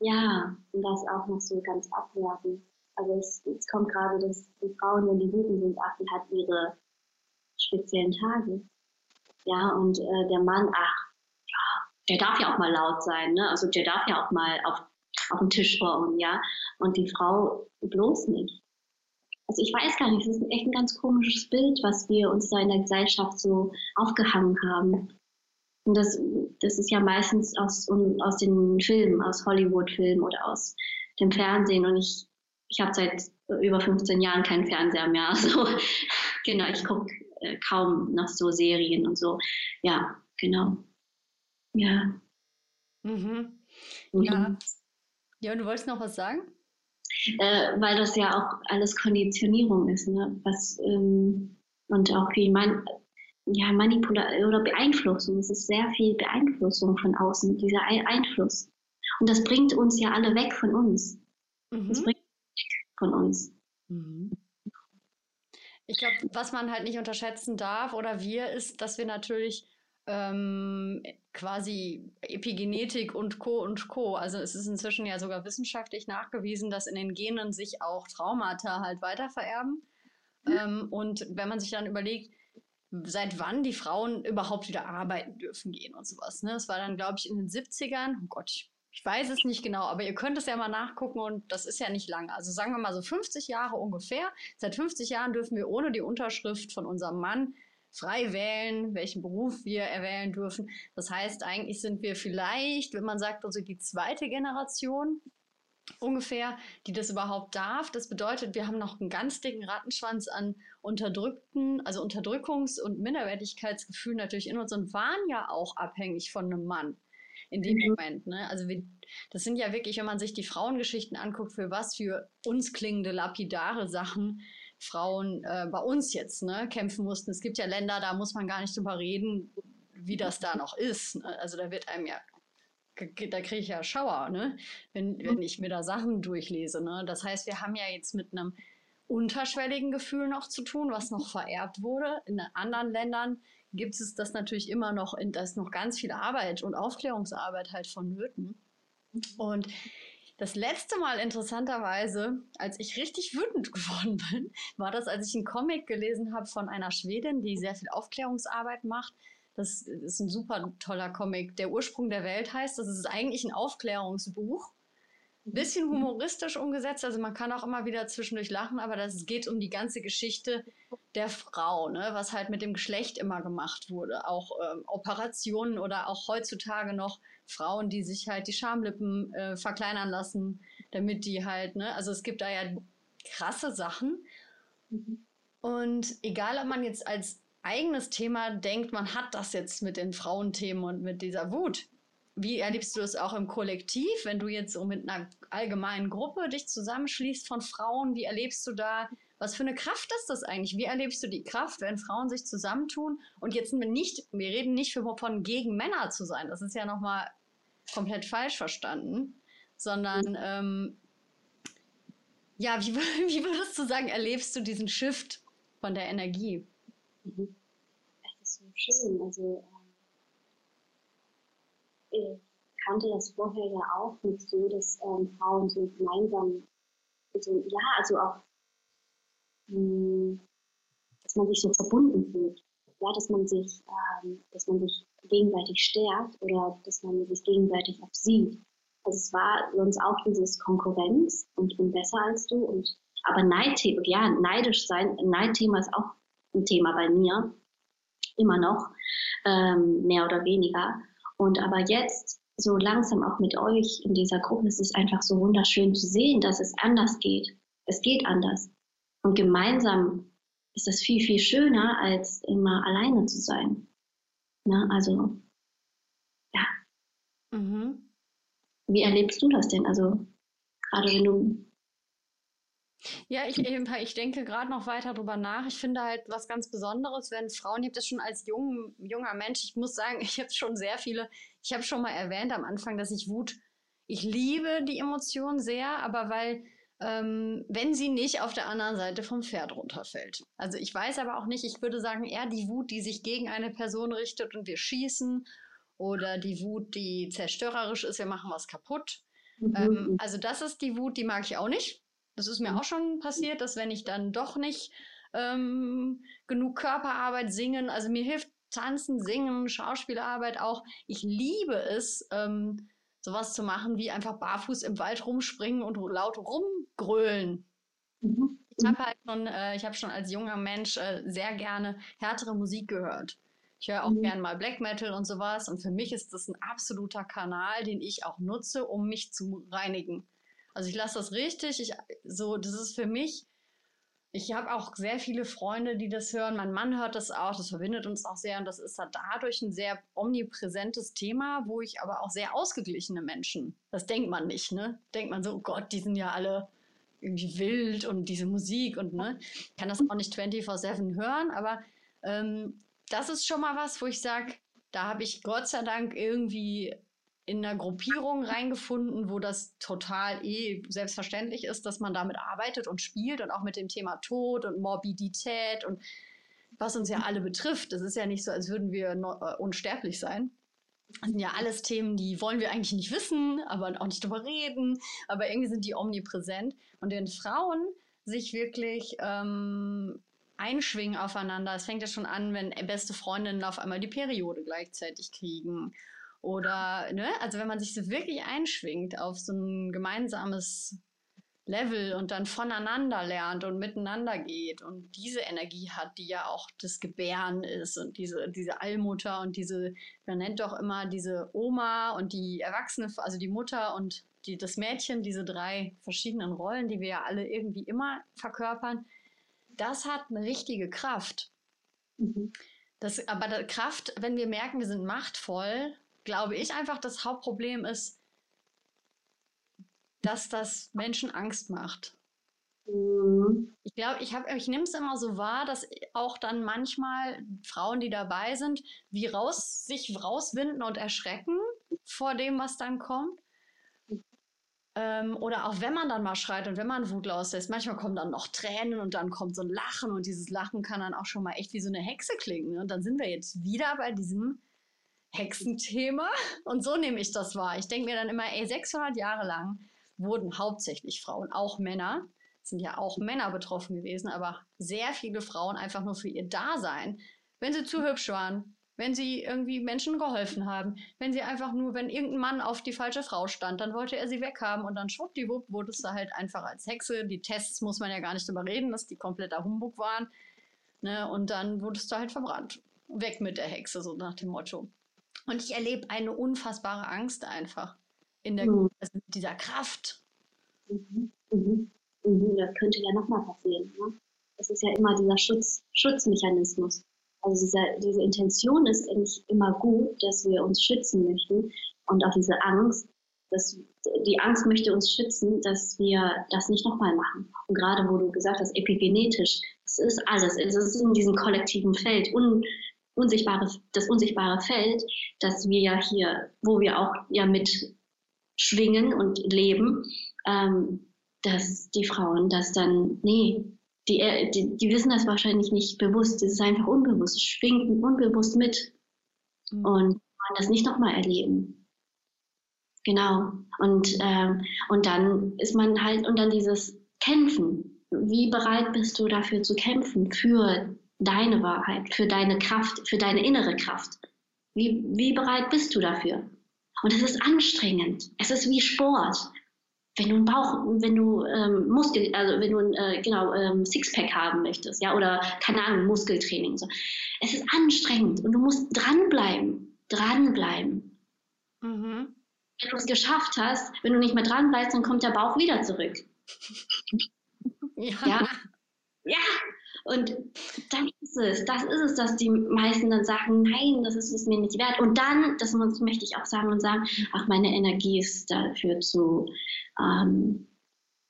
Ja, und das auch noch so ganz abwertend. Also es, es kommt gerade, dass die Frauen, wenn die wütend sind, achten hat ihre speziellen Tage. Ja, und äh, der Mann, ach, der darf ja auch mal laut sein, ne? Also der darf ja auch mal auf, auf den Tisch hauen, ja. Und die Frau bloß nicht. Also ich weiß gar nicht, es ist echt ein ganz komisches Bild, was wir uns da in der Gesellschaft so aufgehangen haben. Und das, das ist ja meistens aus, aus den Filmen, aus Hollywood-Filmen oder aus dem Fernsehen. Und ich, ich habe seit über 15 Jahren keinen Fernseher mehr. Also genau, ich gucke äh, kaum noch so Serien und so. Ja, genau. Ja. Mhm. mhm. Ja. Ja, und du wolltest noch was sagen? Äh, weil das ja auch alles Konditionierung ist, ne? Was ähm, und auch wie man ja Manipulation oder Beeinflussung. Es ist sehr viel Beeinflussung von außen, dieser Einfluss. Und das bringt uns ja alle weg von uns. Mhm. Das bringt weg von uns. Mhm. Ich glaube, was man halt nicht unterschätzen darf oder wir, ist, dass wir natürlich ähm, quasi Epigenetik und Co. und Co. Also es ist inzwischen ja sogar wissenschaftlich nachgewiesen, dass in den Genen sich auch Traumata halt weitervererben. Mhm. Ähm, und wenn man sich dann überlegt, seit wann die Frauen überhaupt wieder arbeiten dürfen gehen und sowas. Ne? Das war dann, glaube ich, in den 70ern. Oh Gott, ich ich weiß es nicht genau, aber ihr könnt es ja mal nachgucken und das ist ja nicht lange. Also sagen wir mal so 50 Jahre ungefähr. Seit 50 Jahren dürfen wir ohne die Unterschrift von unserem Mann frei wählen, welchen Beruf wir erwählen dürfen. Das heißt, eigentlich sind wir vielleicht, wenn man sagt, also die zweite Generation ungefähr, die das überhaupt darf. Das bedeutet, wir haben noch einen ganz dicken Rattenschwanz an unterdrückten, also Unterdrückungs- und Minderwertigkeitsgefühlen natürlich in uns und waren ja auch abhängig von einem Mann in dem mhm. Moment. Ne? Also wir, das sind ja wirklich, wenn man sich die Frauengeschichten anguckt, für was für uns klingende lapidare Sachen Frauen äh, bei uns jetzt ne, kämpfen mussten. Es gibt ja Länder, da muss man gar nicht drüber reden, wie das da noch ist. Ne? Also da wird einem ja, da kriege ich ja Schauer, ne? wenn, wenn ich mir da Sachen durchlese. Ne? Das heißt, wir haben ja jetzt mit einem unterschwelligen Gefühl noch zu tun, was noch vererbt wurde. In anderen Ländern gibt es das natürlich immer noch, da ist noch ganz viel Arbeit und Aufklärungsarbeit halt vonnöten. Und das letzte Mal interessanterweise, als ich richtig wütend geworden bin, war das, als ich einen Comic gelesen habe von einer Schwedin, die sehr viel Aufklärungsarbeit macht. Das ist ein super toller Comic. Der Ursprung der Welt heißt, das ist eigentlich ein Aufklärungsbuch bisschen humoristisch umgesetzt. Also man kann auch immer wieder zwischendurch lachen, aber das geht um die ganze Geschichte der Frau, ne? was halt mit dem Geschlecht immer gemacht wurde. Auch ähm, Operationen oder auch heutzutage noch Frauen, die sich halt die Schamlippen äh, verkleinern lassen, damit die halt, ne, also es gibt da ja krasse Sachen. Und egal, ob man jetzt als eigenes Thema denkt, man hat das jetzt mit den Frauenthemen und mit dieser Wut. Wie erlebst du das auch im Kollektiv, wenn du jetzt so mit einer allgemeinen Gruppe dich zusammenschließt von Frauen? Wie erlebst du da, was für eine Kraft ist das eigentlich? Wie erlebst du die Kraft, wenn Frauen sich zusammentun? Und jetzt nicht, wir reden nicht von gegen Männer zu sein, das ist ja nochmal komplett falsch verstanden, sondern ähm, ja, wie, wie würdest du sagen, erlebst du diesen Shift von der Energie? Mhm. Das ist so schön. Also ich kannte das vorher ja auch nicht so, dass ähm, Frauen so gemeinsam, so, ja, also auch, mh, hm, dass man sich so verbunden fühlt. Ja, dass man sich, ähm, dass man sich gegenseitig stärkt oder dass man sich gegenseitig auch sieht. Also es war sonst auch dieses Konkurrenz und ich bin besser als du und aber Neidthema, ja, neidisch sein, Neidthema ist auch ein Thema bei mir, immer noch, ähm, mehr oder weniger. Und aber jetzt so langsam auch mit euch in dieser Gruppe ist es einfach so wunderschön zu sehen, dass es anders geht. Es geht anders. Und gemeinsam ist das viel, viel schöner, als immer alleine zu sein. Ne? Also, ja. Mhm. Wie erlebst du das denn? Also, gerade wenn du ja, ich, ich denke gerade noch weiter drüber nach. Ich finde halt was ganz Besonderes, wenn Frauen, ich habe das schon als jung, junger Mensch, ich muss sagen, ich habe schon sehr viele, ich habe schon mal erwähnt am Anfang, dass ich Wut, ich liebe die Emotion sehr, aber weil, ähm, wenn sie nicht auf der anderen Seite vom Pferd runterfällt. Also ich weiß aber auch nicht, ich würde sagen, eher die Wut, die sich gegen eine Person richtet und wir schießen oder die Wut, die zerstörerisch ist, wir machen was kaputt. Mhm. Ähm, also das ist die Wut, die mag ich auch nicht. Das ist mir auch schon passiert, dass wenn ich dann doch nicht ähm, genug Körperarbeit singen, also mir hilft Tanzen, Singen, Schauspielarbeit auch. Ich liebe es, ähm, sowas zu machen, wie einfach barfuß im Wald rumspringen und laut rumgrölen. Mhm. Ich habe halt schon, äh, ich habe schon als junger Mensch äh, sehr gerne härtere Musik gehört. Ich höre auch mhm. gerne mal Black Metal und sowas. Und für mich ist das ein absoluter Kanal, den ich auch nutze, um mich zu reinigen. Also ich lasse das richtig. Ich, so, das ist für mich. Ich habe auch sehr viele Freunde, die das hören. Mein Mann hört das auch. Das verbindet uns auch sehr. Und das ist dadurch ein sehr omnipräsentes Thema, wo ich aber auch sehr ausgeglichene Menschen. Das denkt man nicht, ne? Denkt man so, oh Gott, die sind ja alle irgendwie wild und diese Musik und ne. Ich kann das auch nicht 24-7 hören, aber ähm, das ist schon mal was, wo ich sage, da habe ich Gott sei Dank irgendwie in einer Gruppierung reingefunden, wo das total eh selbstverständlich ist, dass man damit arbeitet und spielt und auch mit dem Thema Tod und Morbidität und was uns ja alle betrifft. Das ist ja nicht so, als würden wir äh, unsterblich sein. Das sind ja alles Themen, die wollen wir eigentlich nicht wissen, aber auch nicht drüber reden, aber irgendwie sind die omnipräsent. Und wenn Frauen sich wirklich ähm, einschwingen aufeinander, es fängt ja schon an, wenn beste Freundinnen auf einmal die Periode gleichzeitig kriegen oder, ne, also wenn man sich so wirklich einschwingt auf so ein gemeinsames Level und dann voneinander lernt und miteinander geht und diese Energie hat, die ja auch das Gebären ist und diese, diese Allmutter und diese, man nennt doch immer diese Oma und die Erwachsene, also die Mutter und die, das Mädchen, diese drei verschiedenen Rollen, die wir ja alle irgendwie immer verkörpern, das hat eine richtige Kraft. Mhm. Das, aber Kraft, wenn wir merken, wir sind machtvoll, glaube ich, einfach das Hauptproblem ist, dass das Menschen Angst macht. Mhm. Ich glaube, ich, ich nehme es immer so wahr, dass auch dann manchmal Frauen, die dabei sind, wie raus, sich rauswinden und erschrecken vor dem, was dann kommt. Ähm, oder auch wenn man dann mal schreit und wenn man Wut loslässt, manchmal kommen dann noch Tränen und dann kommt so ein Lachen und dieses Lachen kann dann auch schon mal echt wie so eine Hexe klingen. Und dann sind wir jetzt wieder bei diesem Hexenthema. Und so nehme ich das wahr. Ich denke mir dann immer, ey, 600 Jahre lang wurden hauptsächlich Frauen, auch Männer, sind ja auch Männer betroffen gewesen, aber sehr viele Frauen einfach nur für ihr Dasein, wenn sie zu hübsch waren, wenn sie irgendwie Menschen geholfen haben, wenn sie einfach nur, wenn irgendein Mann auf die falsche Frau stand, dann wollte er sie weghaben und dann schwuppdiwupp wurde es da halt einfach als Hexe. Die Tests muss man ja gar nicht drüber reden, dass die kompletter Humbug waren. Ne? Und dann wurde es da halt verbrannt. Weg mit der Hexe, so nach dem Motto. Und ich erlebe eine unfassbare Angst einfach in der, mhm. also dieser Kraft. Mhm. Mhm. mhm. Das könnte ja nochmal passieren. Ne? Das ist ja immer dieser Schutz, Schutzmechanismus. Also diese, diese Intention ist eigentlich immer gut, dass wir uns schützen möchten. Und auch diese Angst, dass die Angst möchte uns schützen, dass wir das nicht nochmal machen. Und gerade wo du gesagt hast, epigenetisch, das ist alles, es ist in diesem kollektiven Feld, un, unsichtbare, das unsichtbare Feld, dass wir ja hier, wo wir auch ja mit schwingen und leben, ähm, dass die Frauen das dann, nee, die, äh, die, die, wissen das wahrscheinlich nicht bewusst, es ist einfach unbewusst, es schwingt unbewusst mit mhm. und wollen das nicht nochmal erleben. Genau. Und, ähm, und dann ist man halt, und dann dieses Kämpfen. Wie bereit bist du dafür zu kämpfen, für deine Wahrheit, für deine Kraft, für deine innere Kraft? Wie, wie bereit bist du dafür? Und es ist anstrengend. Es ist wie Sport wenn du einen Bauch, wenn du ähm, Muskel, also wenn du äh, genau ähm, Sixpack haben möchtest, ja, oder keine Ahnung, Muskeltraining, so. Es ist anstrengend und du musst dranbleiben, dranbleiben. Mhm. Wenn du es geschafft hast, wenn du nicht mehr dran bleibst, dann kommt der Bauch wieder zurück. ja. ja. Ja, und dann ist es, das ist es, dass die meisten dann sagen, nein, das ist es mir nicht wert. Und dann, das möchte ich auch sagen und sagen, ach, meine Energie ist dafür zu, ähm,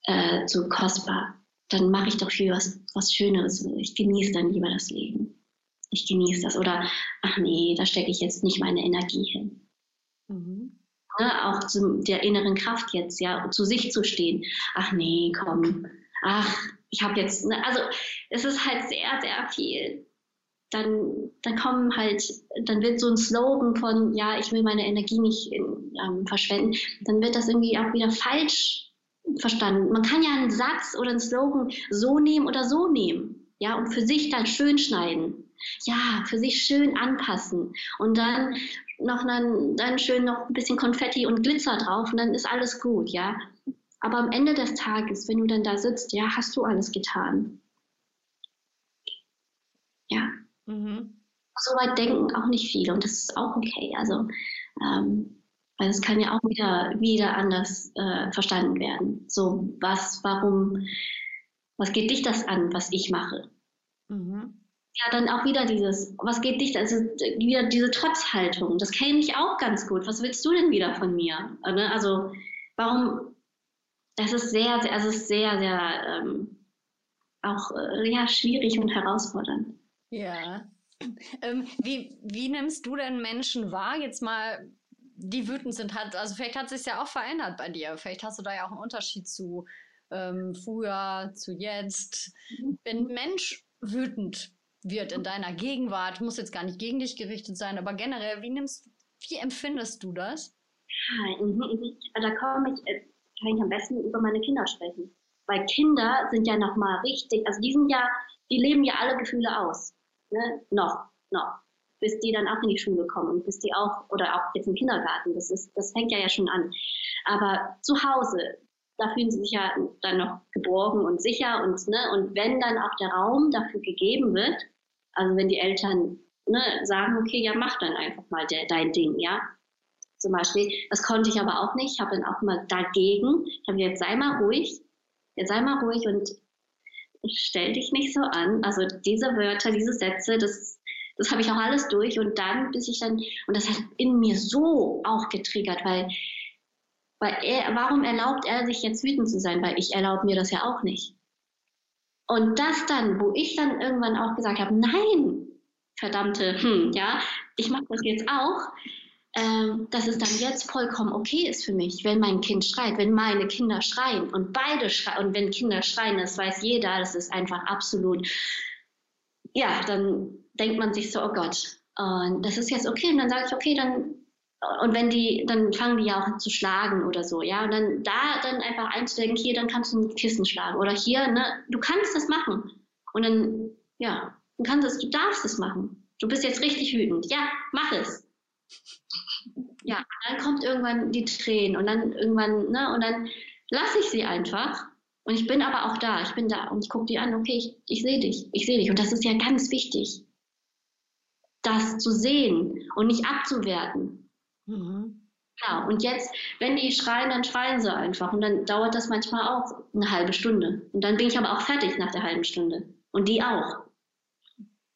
äh, zu kostbar. Dann mache ich doch viel was, was Schöneres. Ich genieße dann lieber das Leben. Ich genieße das. Oder, ach nee, da stecke ich jetzt nicht meine Energie hin. Mhm. Ne, auch zu der inneren Kraft jetzt, ja, zu sich zu stehen. Ach nee, komm, ach, ich habe jetzt, ne, also es ist halt sehr, sehr viel. Dann, dann kommen halt, dann wird so ein Slogan von, ja, ich will meine Energie nicht ähm, verschwenden, dann wird das irgendwie auch wieder falsch verstanden. Man kann ja einen Satz oder einen Slogan so nehmen oder so nehmen, ja, und für sich dann schön schneiden. Ja, für sich schön anpassen und dann noch dann, dann schön noch ein bisschen Konfetti und Glitzer drauf und dann ist alles gut, ja. Aber am Ende des Tages, wenn du dann da sitzt, ja, hast du alles getan. Ja. Mhm. So weit denken auch nicht viele und das ist auch okay. Also, ähm, weil es kann ja auch wieder, wieder anders äh, verstanden werden. So, was, warum, was geht dich das an, was ich mache? Mhm. Ja, dann auch wieder dieses, was geht dich, also wieder diese Trotzhaltung, das kenne ich auch ganz gut. Was willst du denn wieder von mir? Ne? Also, warum, das ist sehr, sehr, also ist sehr, sehr ähm, auch äh, ja, schwierig und herausfordernd. Ja. Ähm, wie, wie nimmst du denn Menschen wahr? Jetzt mal, die wütend sind, hat, also vielleicht hat es sich ja auch verändert bei dir. Vielleicht hast du da ja auch einen Unterschied zu ähm, früher, zu jetzt. Wenn Mensch wütend wird in deiner Gegenwart, muss jetzt gar nicht gegen dich gerichtet sein, aber generell, wie nimmst, wie empfindest du das? Mhm, mhm. da komme ich, äh, kann ich am besten über meine Kinder sprechen. Weil Kinder sind ja nochmal richtig, also die sind ja, die leben ja alle Gefühle aus. Ne? Noch, noch. Bis die dann auch in die Schule kommen bis die auch, oder auch jetzt im Kindergarten, das ist, das fängt ja, ja schon an. Aber zu Hause, da fühlen sie sich ja dann noch geborgen und sicher und, ne, und wenn dann auch der Raum dafür gegeben wird, also wenn die Eltern ne, sagen, okay, ja, mach dann einfach mal de, dein Ding, ja, zum Beispiel. Das konnte ich aber auch nicht. Ich habe dann auch mal dagegen, ich habe jetzt sei mal ruhig, jetzt sei mal ruhig und stell dich nicht so an. Also diese Wörter, diese Sätze, das, Das habe ich auch alles durch und dann, bis ich dann, und das hat in mir so auch getriggert, weil, weil er, warum erlaubt er sich jetzt wütend zu sein? Weil ich erlaube mir das ja auch nicht. Und das dann, wo ich dann irgendwann auch gesagt habe, nein, verdammte, hm, ja, ich mache das jetzt auch, ähm, dass es dann jetzt vollkommen okay ist für mich, wenn mein Kind schreit, wenn meine Kinder schreien und beide schreien, und wenn Kinder schreien, das weiß jeder, das ist einfach absolut, ja, dann denkt man sich so, oh Gott, und das ist jetzt okay, und dann sage ich, okay, dann, und wenn die, dann fangen die ja auch zu schlagen oder so, ja, und dann da dann einfach einzudenken, hier, dann kannst du ein Kissen schlagen oder hier, ne, du kannst das machen. Und dann, ja, du kannst es, du darfst es machen. Du bist jetzt richtig wütend. Ja, mach es ja, dann kommt irgendwann die Tränen und dann irgendwann, ne, und dann lasse ich sie einfach. Und ich bin aber auch da, ich bin da und ich gucke die an, okay, ich, ich sehe dich, ich sehe dich. Und das ist ja ganz wichtig, das zu sehen und nicht abzuwerten. Mhm. Ja, und jetzt, wenn die schreien, dann schreien sie einfach. Und dann dauert das manchmal auch eine halbe Stunde. Und dann bin ich aber auch fertig nach der halben Stunde. Und die auch.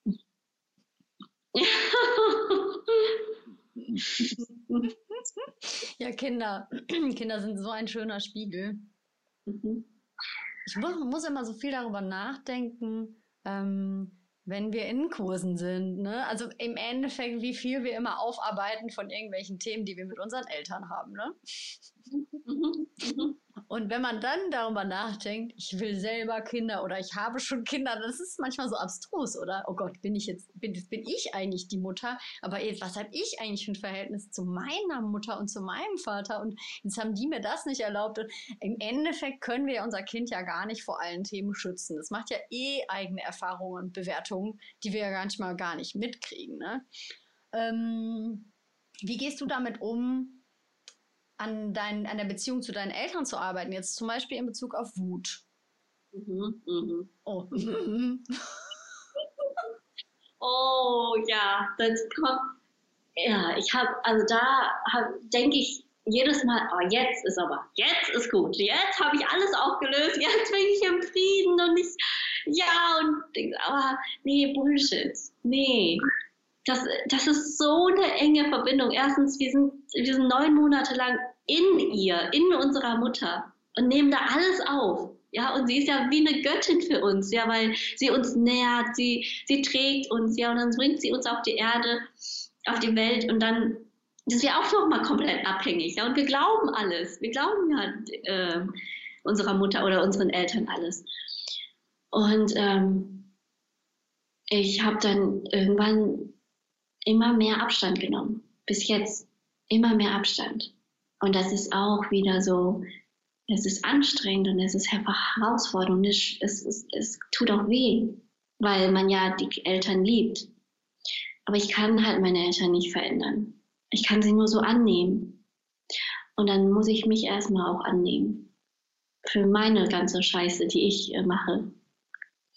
ja, Kinder. Kinder sind so ein schöner Spiegel. Mhm. Ich muss, muss, immer so viel darüber nachdenken, ähm, wenn wir in Kursen sind. Ne? Also im Endeffekt, wie viel wir immer aufarbeiten von irgendwelchen Themen, die wir mit unseren Eltern haben. Ne? Mhm. Mhm. Und wenn man dann darüber nachdenkt, ich will selber Kinder oder ich habe schon Kinder, das ist manchmal so abstrus, oder? Oh Gott, bin ich jetzt, bin, bin ich eigentlich die Mutter? Aber ey, was habe ich eigentlich für ein Verhältnis zu meiner Mutter und zu meinem Vater? Und jetzt haben die mir das nicht erlaubt. Und im Endeffekt können wir unser Kind ja gar nicht vor allen Themen schützen. Das macht ja eh eigene Erfahrungen und Bewertungen, die wir ja manchmal gar nicht mitkriegen. Ne? Ähm, wie gehst du damit um, an, dein, an der Beziehung zu deinen Eltern zu arbeiten, jetzt zum Beispiel in Bezug auf Wut. Mhm, mhm. Oh. oh ja, das kommt. Ja, ich habe, also da denke ich jedes Mal, oh, jetzt ist aber, jetzt ist gut, jetzt habe ich alles aufgelöst, jetzt bin ich im Frieden und ich, ja, und aber nee, Bullshit, nee, das, das ist so eine enge Verbindung. Erstens, wir sind, wir sind neun Monate lang in ihr, in unserer Mutter und nehmen da alles auf. Ja, und sie ist ja wie eine Göttin für uns, ja, weil sie uns nährt, sie, sie trägt uns, ja, und dann bringt sie uns auf die Erde, auf die Welt und dann sind wir auch noch mal komplett abhängig, ja, und wir glauben alles. Wir glauben ja äh, unserer Mutter oder unseren Eltern alles. Und ähm, ich habe dann irgendwann immer mehr Abstand genommen. Bis jetzt immer mehr Abstand. Und das ist auch wieder so, es ist anstrengend und es ist einfach herausfordernd. Es, es, es, es tut auch weh, weil man ja die Eltern liebt. Aber ich kann halt meine Eltern nicht verändern. Ich kann sie nur so annehmen. Und dann muss ich mich erstmal auch annehmen. Für meine ganze Scheiße, die ich äh, mache.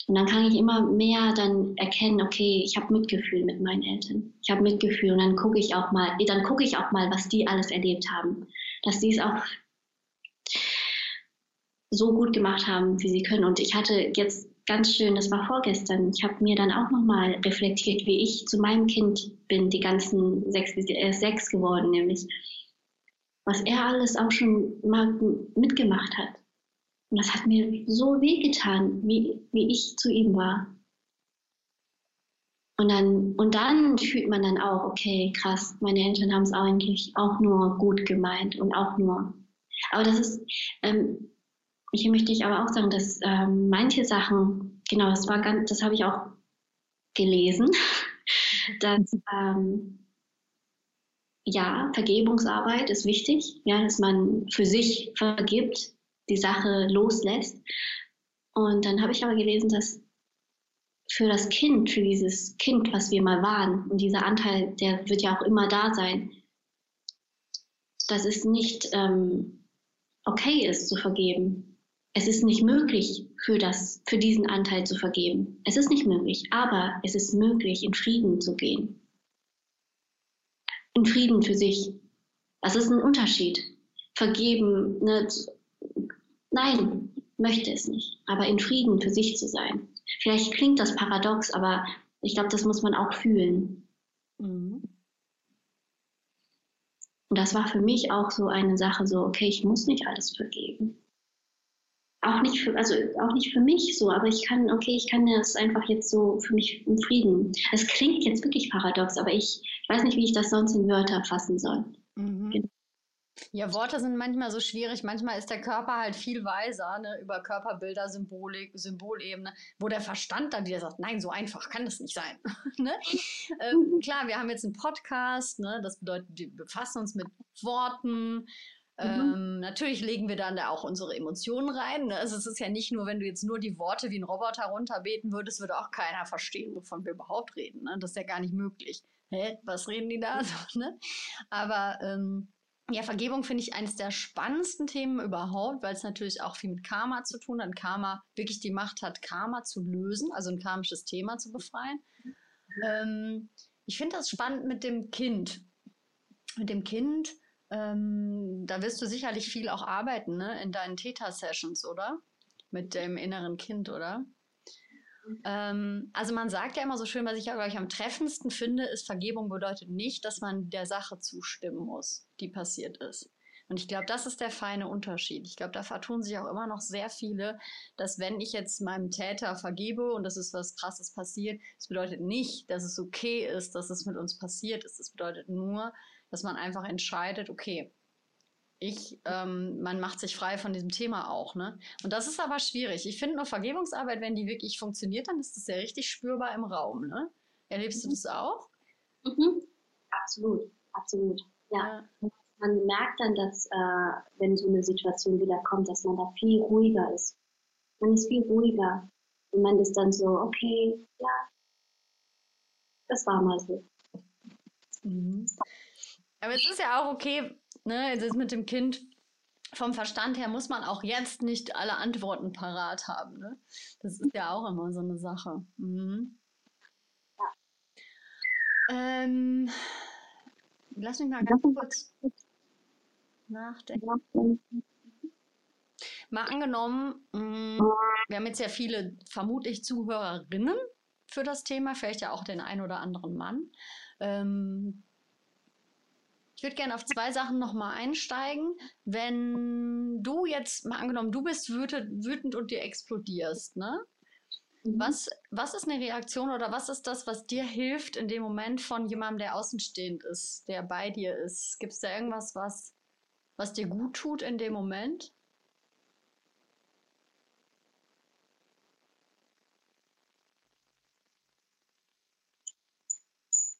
Und dann kann ich immer mehr dann erkennen, okay, ich habe Mitgefühl mit meinen Eltern. Ich habe Mitgefühl und dann gucke ich auch mal, dann gucke ich auch mal, was die alles erlebt haben. Dass die es auch so gut gemacht haben, wie sie können. Und ich hatte jetzt ganz schön, das war vorgestern, ich habe mir dann auch nochmal reflektiert, wie ich zu meinem Kind bin, die ganzen sechs, er ist sechs geworden, nämlich, was er alles auch schon mal mitgemacht hat und das hat mir so wehgetan, wie, wie ich zu ihm war. Und dann, und dann fühlt man dann auch, okay, krass, meine Eltern haben es eigentlich auch nur gut gemeint und auch nur. Aber das ist, ähm, hier möchte ich aber auch sagen, dass ähm, manche Sachen, genau, das war ganz, das habe ich auch gelesen, dass ähm, ja, Vergebungsarbeit ist wichtig, ja, dass man für sich vergibt, die Sache loslässt. Und dann habe ich aber gelesen, dass für das Kind, für dieses Kind, was wir mal waren, und dieser Anteil, der wird ja auch immer da sein, dass es nicht ähm, okay ist zu vergeben. Es ist nicht möglich, für, das, für diesen Anteil zu vergeben. Es ist nicht möglich, aber es ist möglich, in Frieden zu gehen. In Frieden für sich. Das ist ein Unterschied. Vergeben, ne, Nein, möchte es nicht, aber in Frieden für sich zu sein. Vielleicht klingt das paradox, aber Ich glaube, das muss man auch fühlen. Mhm. Und das war für mich auch so eine Sache, so, okay, ich muss nicht alles vergeben. Auch nicht für, also auch nicht für mich so, aber ich kann, okay, ich kann das einfach jetzt so für mich im Frieden. Es klingt jetzt wirklich paradox, aber ich, ich weiß nicht, wie ich das sonst in Wörter fassen soll. Mhm. Genau. Ja, Worte sind manchmal so schwierig. Manchmal ist der Körper halt viel weiser ne, über Körperbilder, Symbolik, Symbolebene, wo der Verstand dann wieder sagt, nein, so einfach kann das nicht sein. ne? ähm, klar, wir haben jetzt einen Podcast, ne? das bedeutet, wir befassen uns mit Worten. Mhm. Ähm, natürlich legen wir dann da auch unsere Emotionen rein. Ne? Also es ist ja nicht nur, wenn du jetzt nur die Worte wie ein Roboter runterbeten würdest, würde auch keiner verstehen, wovon wir überhaupt reden. Ne? Das ist ja gar nicht möglich. Hä? Was reden die da? So, ne? Aber ähm, ja, Vergebung finde ich eines der spannendsten Themen überhaupt, weil es natürlich auch viel mit Karma zu tun hat. Karma wirklich die Macht hat, Karma zu lösen, also ein karmisches Thema zu befreien. Ähm, ich finde das spannend mit dem Kind. Mit dem Kind, ähm, da wirst du sicherlich viel auch arbeiten, ne? In deinen Theta-Sessions, oder? Mit dem inneren Kind, oder? Ähm, also man sagt ja immer so schön, was ich ja ich am treffendsten finde, ist Vergebung bedeutet nicht, dass man der Sache zustimmen muss, die passiert ist. Und ich glaube, das ist der feine Unterschied. Ich glaube, da vertun sich auch immer noch sehr viele, dass wenn ich jetzt meinem Täter vergebe und das ist was Krasses passiert, das bedeutet nicht, dass es okay ist, dass es mit uns passiert ist. Das bedeutet nur, dass man einfach entscheidet, okay, ich, ähm, man macht sich frei von diesem Thema auch, ne? Und das ist aber schwierig. Ich finde nur Vergebungsarbeit, wenn die wirklich funktioniert, dann ist das ja richtig spürbar im Raum, ne? Erlebst mhm. du das auch? Mhm. Absolut, absolut. Ja. ja. Man merkt dann, dass, äh, wenn so eine Situation wieder kommt, dass man da viel ruhiger ist. Man ist viel ruhiger. Und man ist dann so, okay, ja, das war mal so. Mhm. Aber es ist ja auch okay, ne, das mit dem Kind, vom Verstand her muss man auch jetzt nicht alle Antworten parat haben. Ne? Das ist ja auch immer so eine Sache. Mhm. Ähm, lass mich mal ganz kurz nachdenken. Mal angenommen, mh, mm, wir haben jetzt ja viele, vermutlich Zuhörerinnen für das Thema, vielleicht ja auch den einen oder anderen Mann. Ähm, ich würde gerne auf zwei Sachen nochmal einsteigen. Wenn du jetzt, mal angenommen, du bist wütend, und dir explodierst, ne? Mhm. Was, was ist eine Reaktion oder was ist das, was dir hilft in dem Moment von jemandem, der außenstehend ist, der bei dir ist? Gibt es da irgendwas, was, was dir gut tut in dem Moment?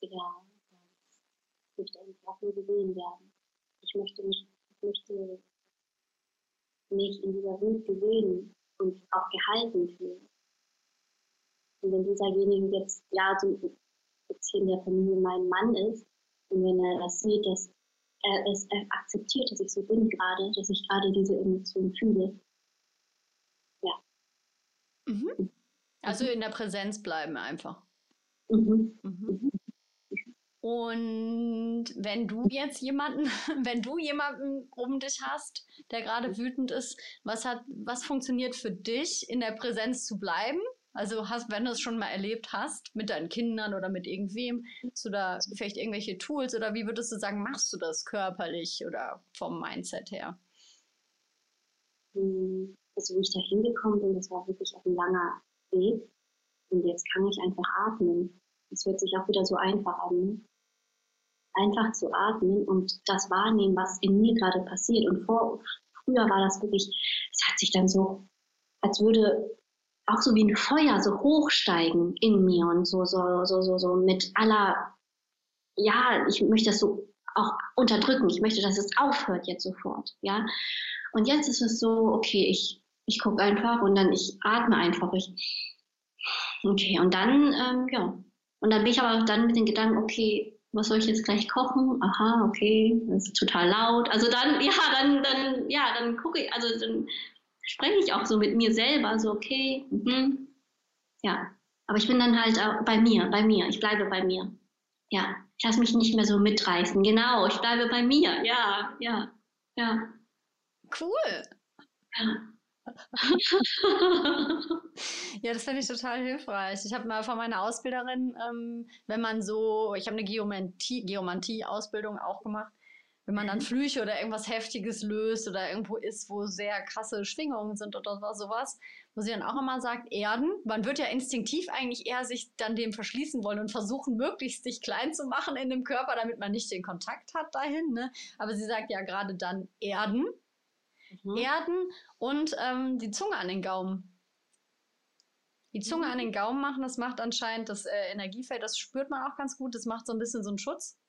Ja möchte einfach nur gesehen werden. Ich möchte mich, ich möchte mich in dieser Welt gesehen und auch gehalten fühlen. Und wenn dieserjenige jetzt, ja, so in der Familie mein Mann ist, und wenn er das sieht, dass er es er akzeptiert, dass ich so bin gerade, dass ich gerade diese Emotionen fühle. Ja. Mhm. Also in der Präsenz bleiben einfach. Mhm. Mhm. Und wenn du jetzt jemanden, wenn du jemanden um dich hast, der gerade wütend ist, was hat, was funktioniert für dich, in der Präsenz zu bleiben? Also hast, wenn du es schon mal erlebt hast, mit deinen Kindern oder mit irgendwem, hast du da vielleicht irgendwelche Tools oder wie würdest du sagen, machst du das körperlich oder vom Mindset her? Hm, also wie ich da hingekommen bin, das war wirklich ein langer Weg. Und jetzt kann ich einfach atmen. Es hört sich auch wieder so einfach an einfach zu atmen und das wahrnehmen, was in mir gerade passiert. Und vor, früher war das wirklich, es hat sich dann so, als würde auch so wie ein Feuer so hochsteigen in mir und so, so, so, so, so mit aller, ja, ich möchte das so auch unterdrücken. Ich möchte, dass es aufhört jetzt sofort, ja. Und jetzt ist es so, okay, ich, ich gucke einfach und dann ich atme einfach. Ich, okay, und dann, ähm, ja. Und dann bin ich aber dann mit den Gedanken, okay, was soll ich jetzt gleich kochen? Aha, okay, das ist total laut. Also dann, ja, dann, dann, ja, dann gucke ich, also dann spreche ich auch so mit mir selber, so okay, mhm. ja. Aber ich bin dann halt bei mir, bei mir. Ich bleibe bei mir. Ja, ich lasse mich nicht mehr so mitreißen. Genau, ich bleibe bei mir. Ja, ja, ja. Cool. Ja. Ja, das finde ich total hilfreich. Ich habe mal von meiner Ausbilderin, ähm, wenn man so, ich habe eine Geomantie-Ausbildung auch gemacht, wenn man dann mhm. Flüche oder irgendwas Heftiges löst oder irgendwo ist, wo sehr krasse Schwingungen sind oder sowas, wo sie dann auch immer sagt, Erden, man wird ja instinktiv eigentlich eher sich dann dem verschließen wollen und versuchen, möglichst sich klein zu machen in dem Körper, damit man nicht den Kontakt hat dahin. Ne? Aber sie sagt ja gerade dann Erden, mhm. Erden und ähm, die Zunge an den Gaumen. Die Zunge mhm. an den Gaumen machen, das macht anscheinend das äh, Energiefeld, das spürt man auch ganz gut, das macht so ein bisschen so einen Schutz.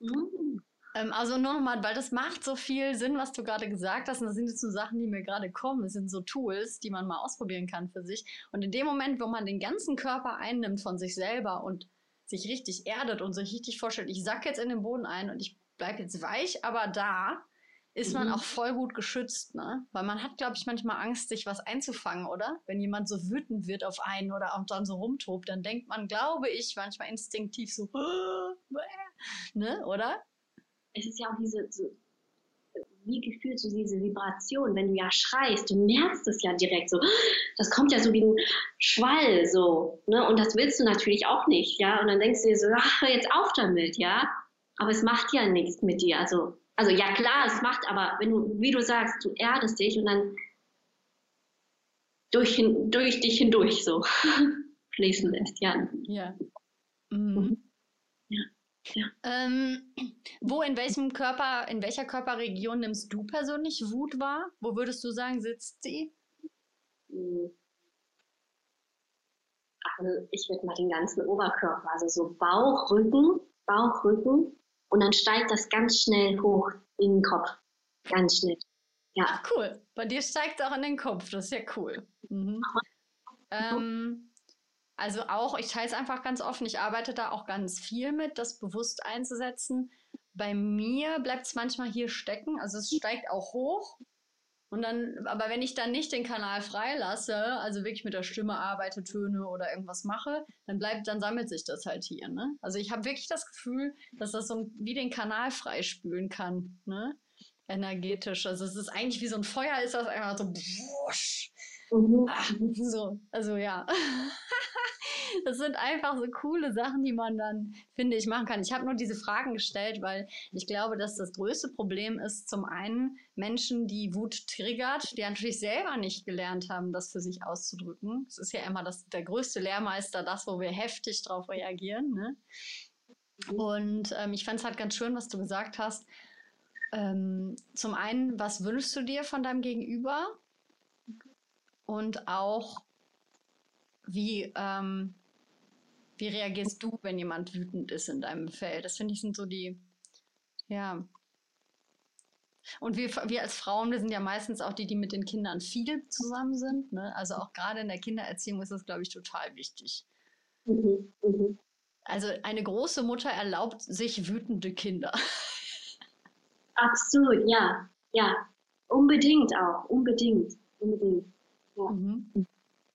Mhm. Ähm, also nur nochmal, weil das macht so viel Sinn, was du gerade gesagt hast. Und das sind jetzt so Sachen, die mir gerade kommen. Das sind so Tools, die man mal ausprobieren kann für sich. Und in dem Moment, wo man den ganzen Körper einnimmt von sich selber und sich richtig erdet und sich richtig vorstellt, ich sack jetzt in den Boden ein und ich bleibe jetzt weich, aber da ist man mhm. auch voll gut geschützt, ne? Weil man hat, glaube ich, manchmal Angst, sich was einzufangen, oder? Wenn jemand so wütend wird auf einen oder auch dann so rumtobt, dann denkt man, glaube ich, manchmal instinktiv so, ne, oder? es ist ja auch diese, so, wie gefühlt so diese Vibration, wenn du ja schreist, du merkst es ja direkt so, das kommt ja so wie ein Schwall so, ne? Und das willst du natürlich auch nicht, ja? Und dann denkst du dir so, ach, hör jetzt auf damit, ja? Aber es macht ja nichts mit dir, also, also ja klar, es macht, aber wenn du, wie du sagst, du erdest dich und dann durch, durch dich hindurch so fließen lässt, ja. Ja. Mhm. mhm. Ja. Ähm, wo, in welchem Körper, in welcher Körperregion nimmst du persönlich Wut wahr? Wo würdest du sagen, sitzt sie? Also ich würde mal den ganzen Oberkörper, also so Bauch, Rücken, Bauch, Rücken und dann steigt das ganz schnell hoch in den Kopf. Ganz schnell. Ja. Ach, cool. Bei dir steigt es auch in den Kopf. Das ist ja cool. Mhm. Ähm, also auch, ich teile es einfach ganz offen, ich arbeite da auch ganz viel mit, das bewusst einzusetzen. Bei mir bleibt es manchmal hier stecken, also es steigt auch hoch. Und dann, aber wenn ich dann nicht den Kanal freilasse, also wirklich mit der Stimme arbeite, Töne oder irgendwas mache, dann bleibt, dann sammelt sich das halt hier. Ne? Also ich habe wirklich das Gefühl, dass das so wie den Kanal freispülen kann, ne? energetisch. Also es ist eigentlich wie so ein Feuer, ist das einfach so. Wusch. Mhm. Ach, so, also ja. das sind einfach so coole Sachen, die man dann, finde ich, machen kann. Ich habe nur diese Fragen gestellt, weil ich glaube, dass das größte Problem ist, zum einen Menschen, die Wut triggert, die natürlich selber nicht gelernt haben, das für sich auszudrücken. Es ist ja immer das, der größte Lehrmeister, das, wo wir heftig drauf reagieren. Ne? Und ähm, ich fand es halt ganz schön, was du gesagt hast. Ähm, zum einen, was wünschst du dir von deinem Gegenüber? Und auch, wie, ähm, wie reagierst du, wenn jemand wütend ist in deinem Feld? Das finde ich sind so die, ja. Und wir, wir als Frauen, wir sind ja meistens auch die, die mit den Kindern viel zusammen sind. Ne? Also auch gerade in der Kindererziehung ist das, glaube ich, total wichtig. Mhm, mh. Also eine große Mutter erlaubt sich wütende Kinder. Absolut, ja. Ja, unbedingt auch, unbedingt, unbedingt. Ja. Mhm.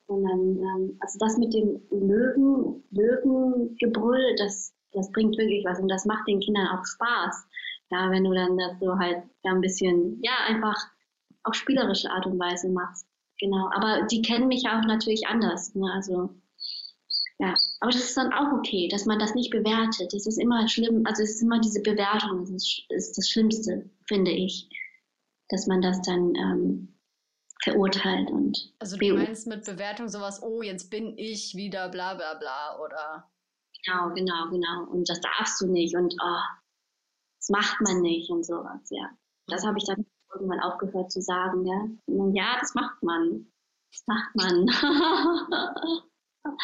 Dann, ähm, also das mit dem Löwen, Löwengebrüll, das, das bringt wirklich was und das macht den Kindern auch Spaß. Ja, wenn du dann das so halt ja, ein bisschen, ja, einfach auf spielerische Art und Weise machst. Genau. Aber die kennen mich auch natürlich anders. Ne? Also, ja. Aber das ist dann auch okay, dass man das nicht bewertet. Das ist immer schlimm. Also, es ist immer diese Bewertung, das ist, ist das Schlimmste, finde ich. Dass man das dann, ähm, verurteilt und. Also du meinst mit Bewertung sowas, oh, jetzt bin ich wieder bla bla bla oder. Genau, genau, genau. Und das darfst du nicht und oh, das macht man nicht und sowas, ja. Das habe ich dann irgendwann aufgehört zu sagen, ja. Ja, das macht man. Das macht man.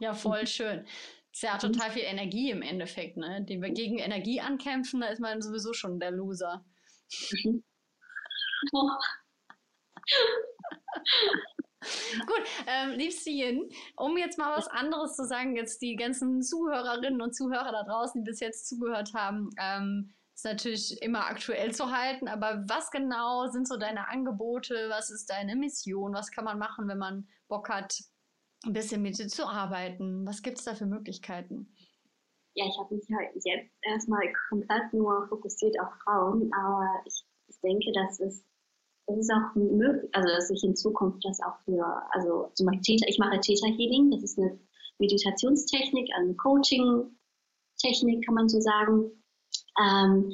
ja, voll schön. Ist ja total viel Energie im Endeffekt, ne? Den wir gegen Energie ankämpfen, da ist man sowieso schon der Loser. Gut, ähm, liebste Yin, um jetzt mal was anderes zu sagen, jetzt die ganzen Zuhörerinnen und Zuhörer da draußen, die bis jetzt zugehört haben, ähm, ist natürlich immer aktuell zu halten, aber was genau sind so deine Angebote? Was ist deine Mission? Was kann man machen, wenn man Bock hat, ein bisschen mit dir zu arbeiten? Was gibt es da für Möglichkeiten? Ja, ich habe mich halt jetzt erstmal komplett nur fokussiert auf Frauen, aber ich, ich denke, dass es das ist auch möglich, also dass ich in Zukunft das auch für, also zum Beispiel Theta, ich mache Theta Healing, das ist eine Meditationstechnik, eine Coaching-Technik, kann man so sagen, ähm,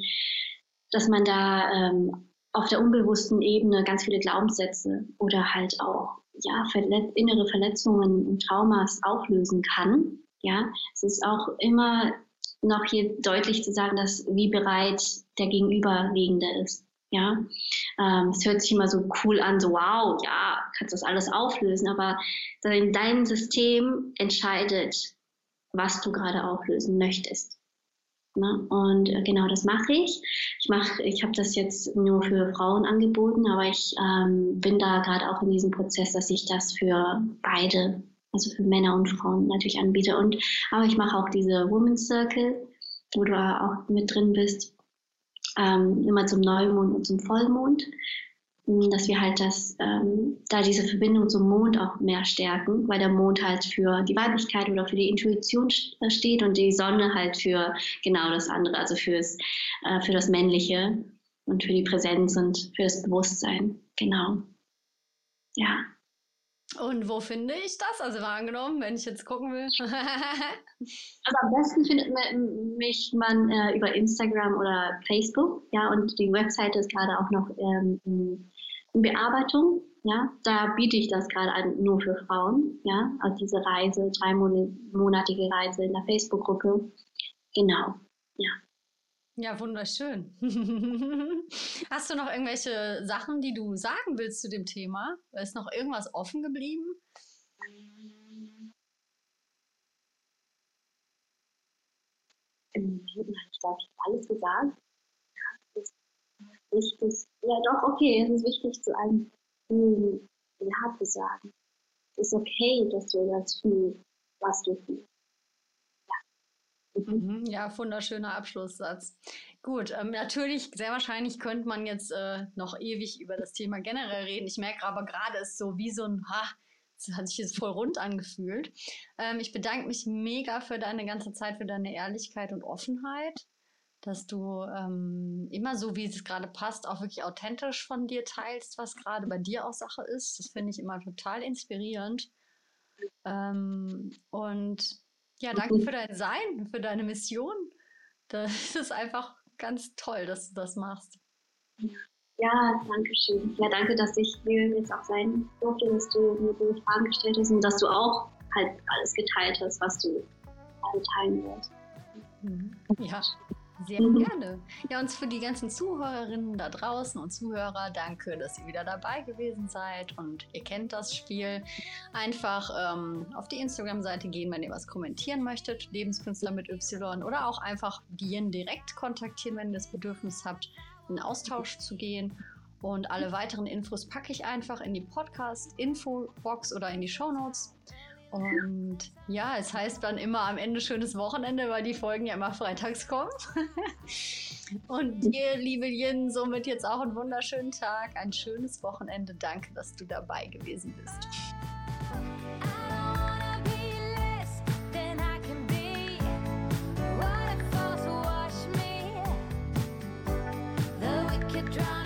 dass man da ähm, auf der unbewussten Ebene ganz viele Glaubenssätze oder halt auch ja, verlet innere Verletzungen und Traumas auflösen kann. Ja, es ist auch immer noch hier deutlich zu sagen, dass wie bereit der Gegenüberliegende ist. Ja, ähm, es hört sich immer so cool an, so wow, ja, kannst das alles auflösen, aber dein System entscheidet, was du gerade auflösen möchtest. Ne? Und äh, genau das mache ich. Ich mache, ich habe das jetzt nur für Frauen angeboten, aber ich ähm, bin da gerade auch in diesem Prozess, dass ich das für beide, also für Männer und Frauen natürlich anbiete. Und aber ich mache auch diese Women's Circle, wo du auch mit drin bist, ähm, immer zum Neumond und zum Vollmond dass wir halt das, ähm, da diese Verbindung zum Mond auch mehr stärken, weil der Mond halt für die Weiblichkeit oder für die Intuition äh, steht und die Sonne halt für genau das andere, also fürs, äh, für das Männliche und für die Präsenz und für das Bewusstsein. Genau. Ja. Und wo finde ich das? Also mal angenommen, wenn ich jetzt gucken will. also am besten findet mich man äh, über Instagram oder Facebook, ja, und die Webseite ist gerade auch noch ähm, in Bearbeitung. Ja, da biete ich das gerade an, nur für Frauen. Ja, also diese Reise, dreimonatige Reise in der Facebook-Gruppe. Genau. Ja. Ja, wunderschön. Hast du noch irgendwelche Sachen, die du sagen willst zu dem Thema? Ist noch irgendwas offen geblieben? Leben habe ich, glaube ich, alles gesagt wichtig, ja doch, okay, es ist wichtig zu einem hm, Ja zu sagen. Es ist okay, dass du das fühlst, was du fühlst. Ja. Mhm. mhm. Ja, wunderschöner Abschlusssatz. Gut, ähm, natürlich, sehr wahrscheinlich könnte man jetzt äh, noch ewig über das Thema generell reden. Ich merke aber gerade, ist so wie so ein, ha, das hat sich jetzt voll rund angefühlt. Ähm, ich bedanke mich mega für deine ganze Zeit, für deine Ehrlichkeit und Offenheit dass du ähm, immer so, wie es gerade passt, auch wirklich authentisch von dir teilst, was gerade bei dir auch Sache ist. Das finde ich immer total inspirierend. Ähm, und ja, danke für dein Sein, für deine Mission. Das ist einfach ganz toll, dass du das machst. Ja, danke schön. Ja, danke, dass ich hier jetzt auch sein durfte, dass du mir diese Fragen gestellt hast und dass du auch halt alles geteilt hast, was du alle teilen willst. Mhm. Ja. Sehr mhm. gerne. Ja, und für die ganzen Zuhörerinnen da draußen und Zuhörer, danke, dass ihr wieder dabei gewesen seid. Und ihr kennt das Spiel. Einfach ähm, auf die Instagram-Seite gehen, wenn ihr was kommentieren möchtet. Lebenskünstler mit Y. Oder auch einfach Dien direkt kontaktieren, wenn ihr das Bedürfnis habt, in Austausch zu gehen. Und alle weiteren Infos packe ich einfach in die Podcast-Info-Box oder in die Show Notes. Und ja, es heißt dann immer am Ende schönes Wochenende, weil die Folgen ja immer freitags kommen. Und dir, liebe Jin, somit jetzt auch einen wunderschönen Tag, ein schönes Wochenende. Danke, dass du dabei gewesen bist. Could drive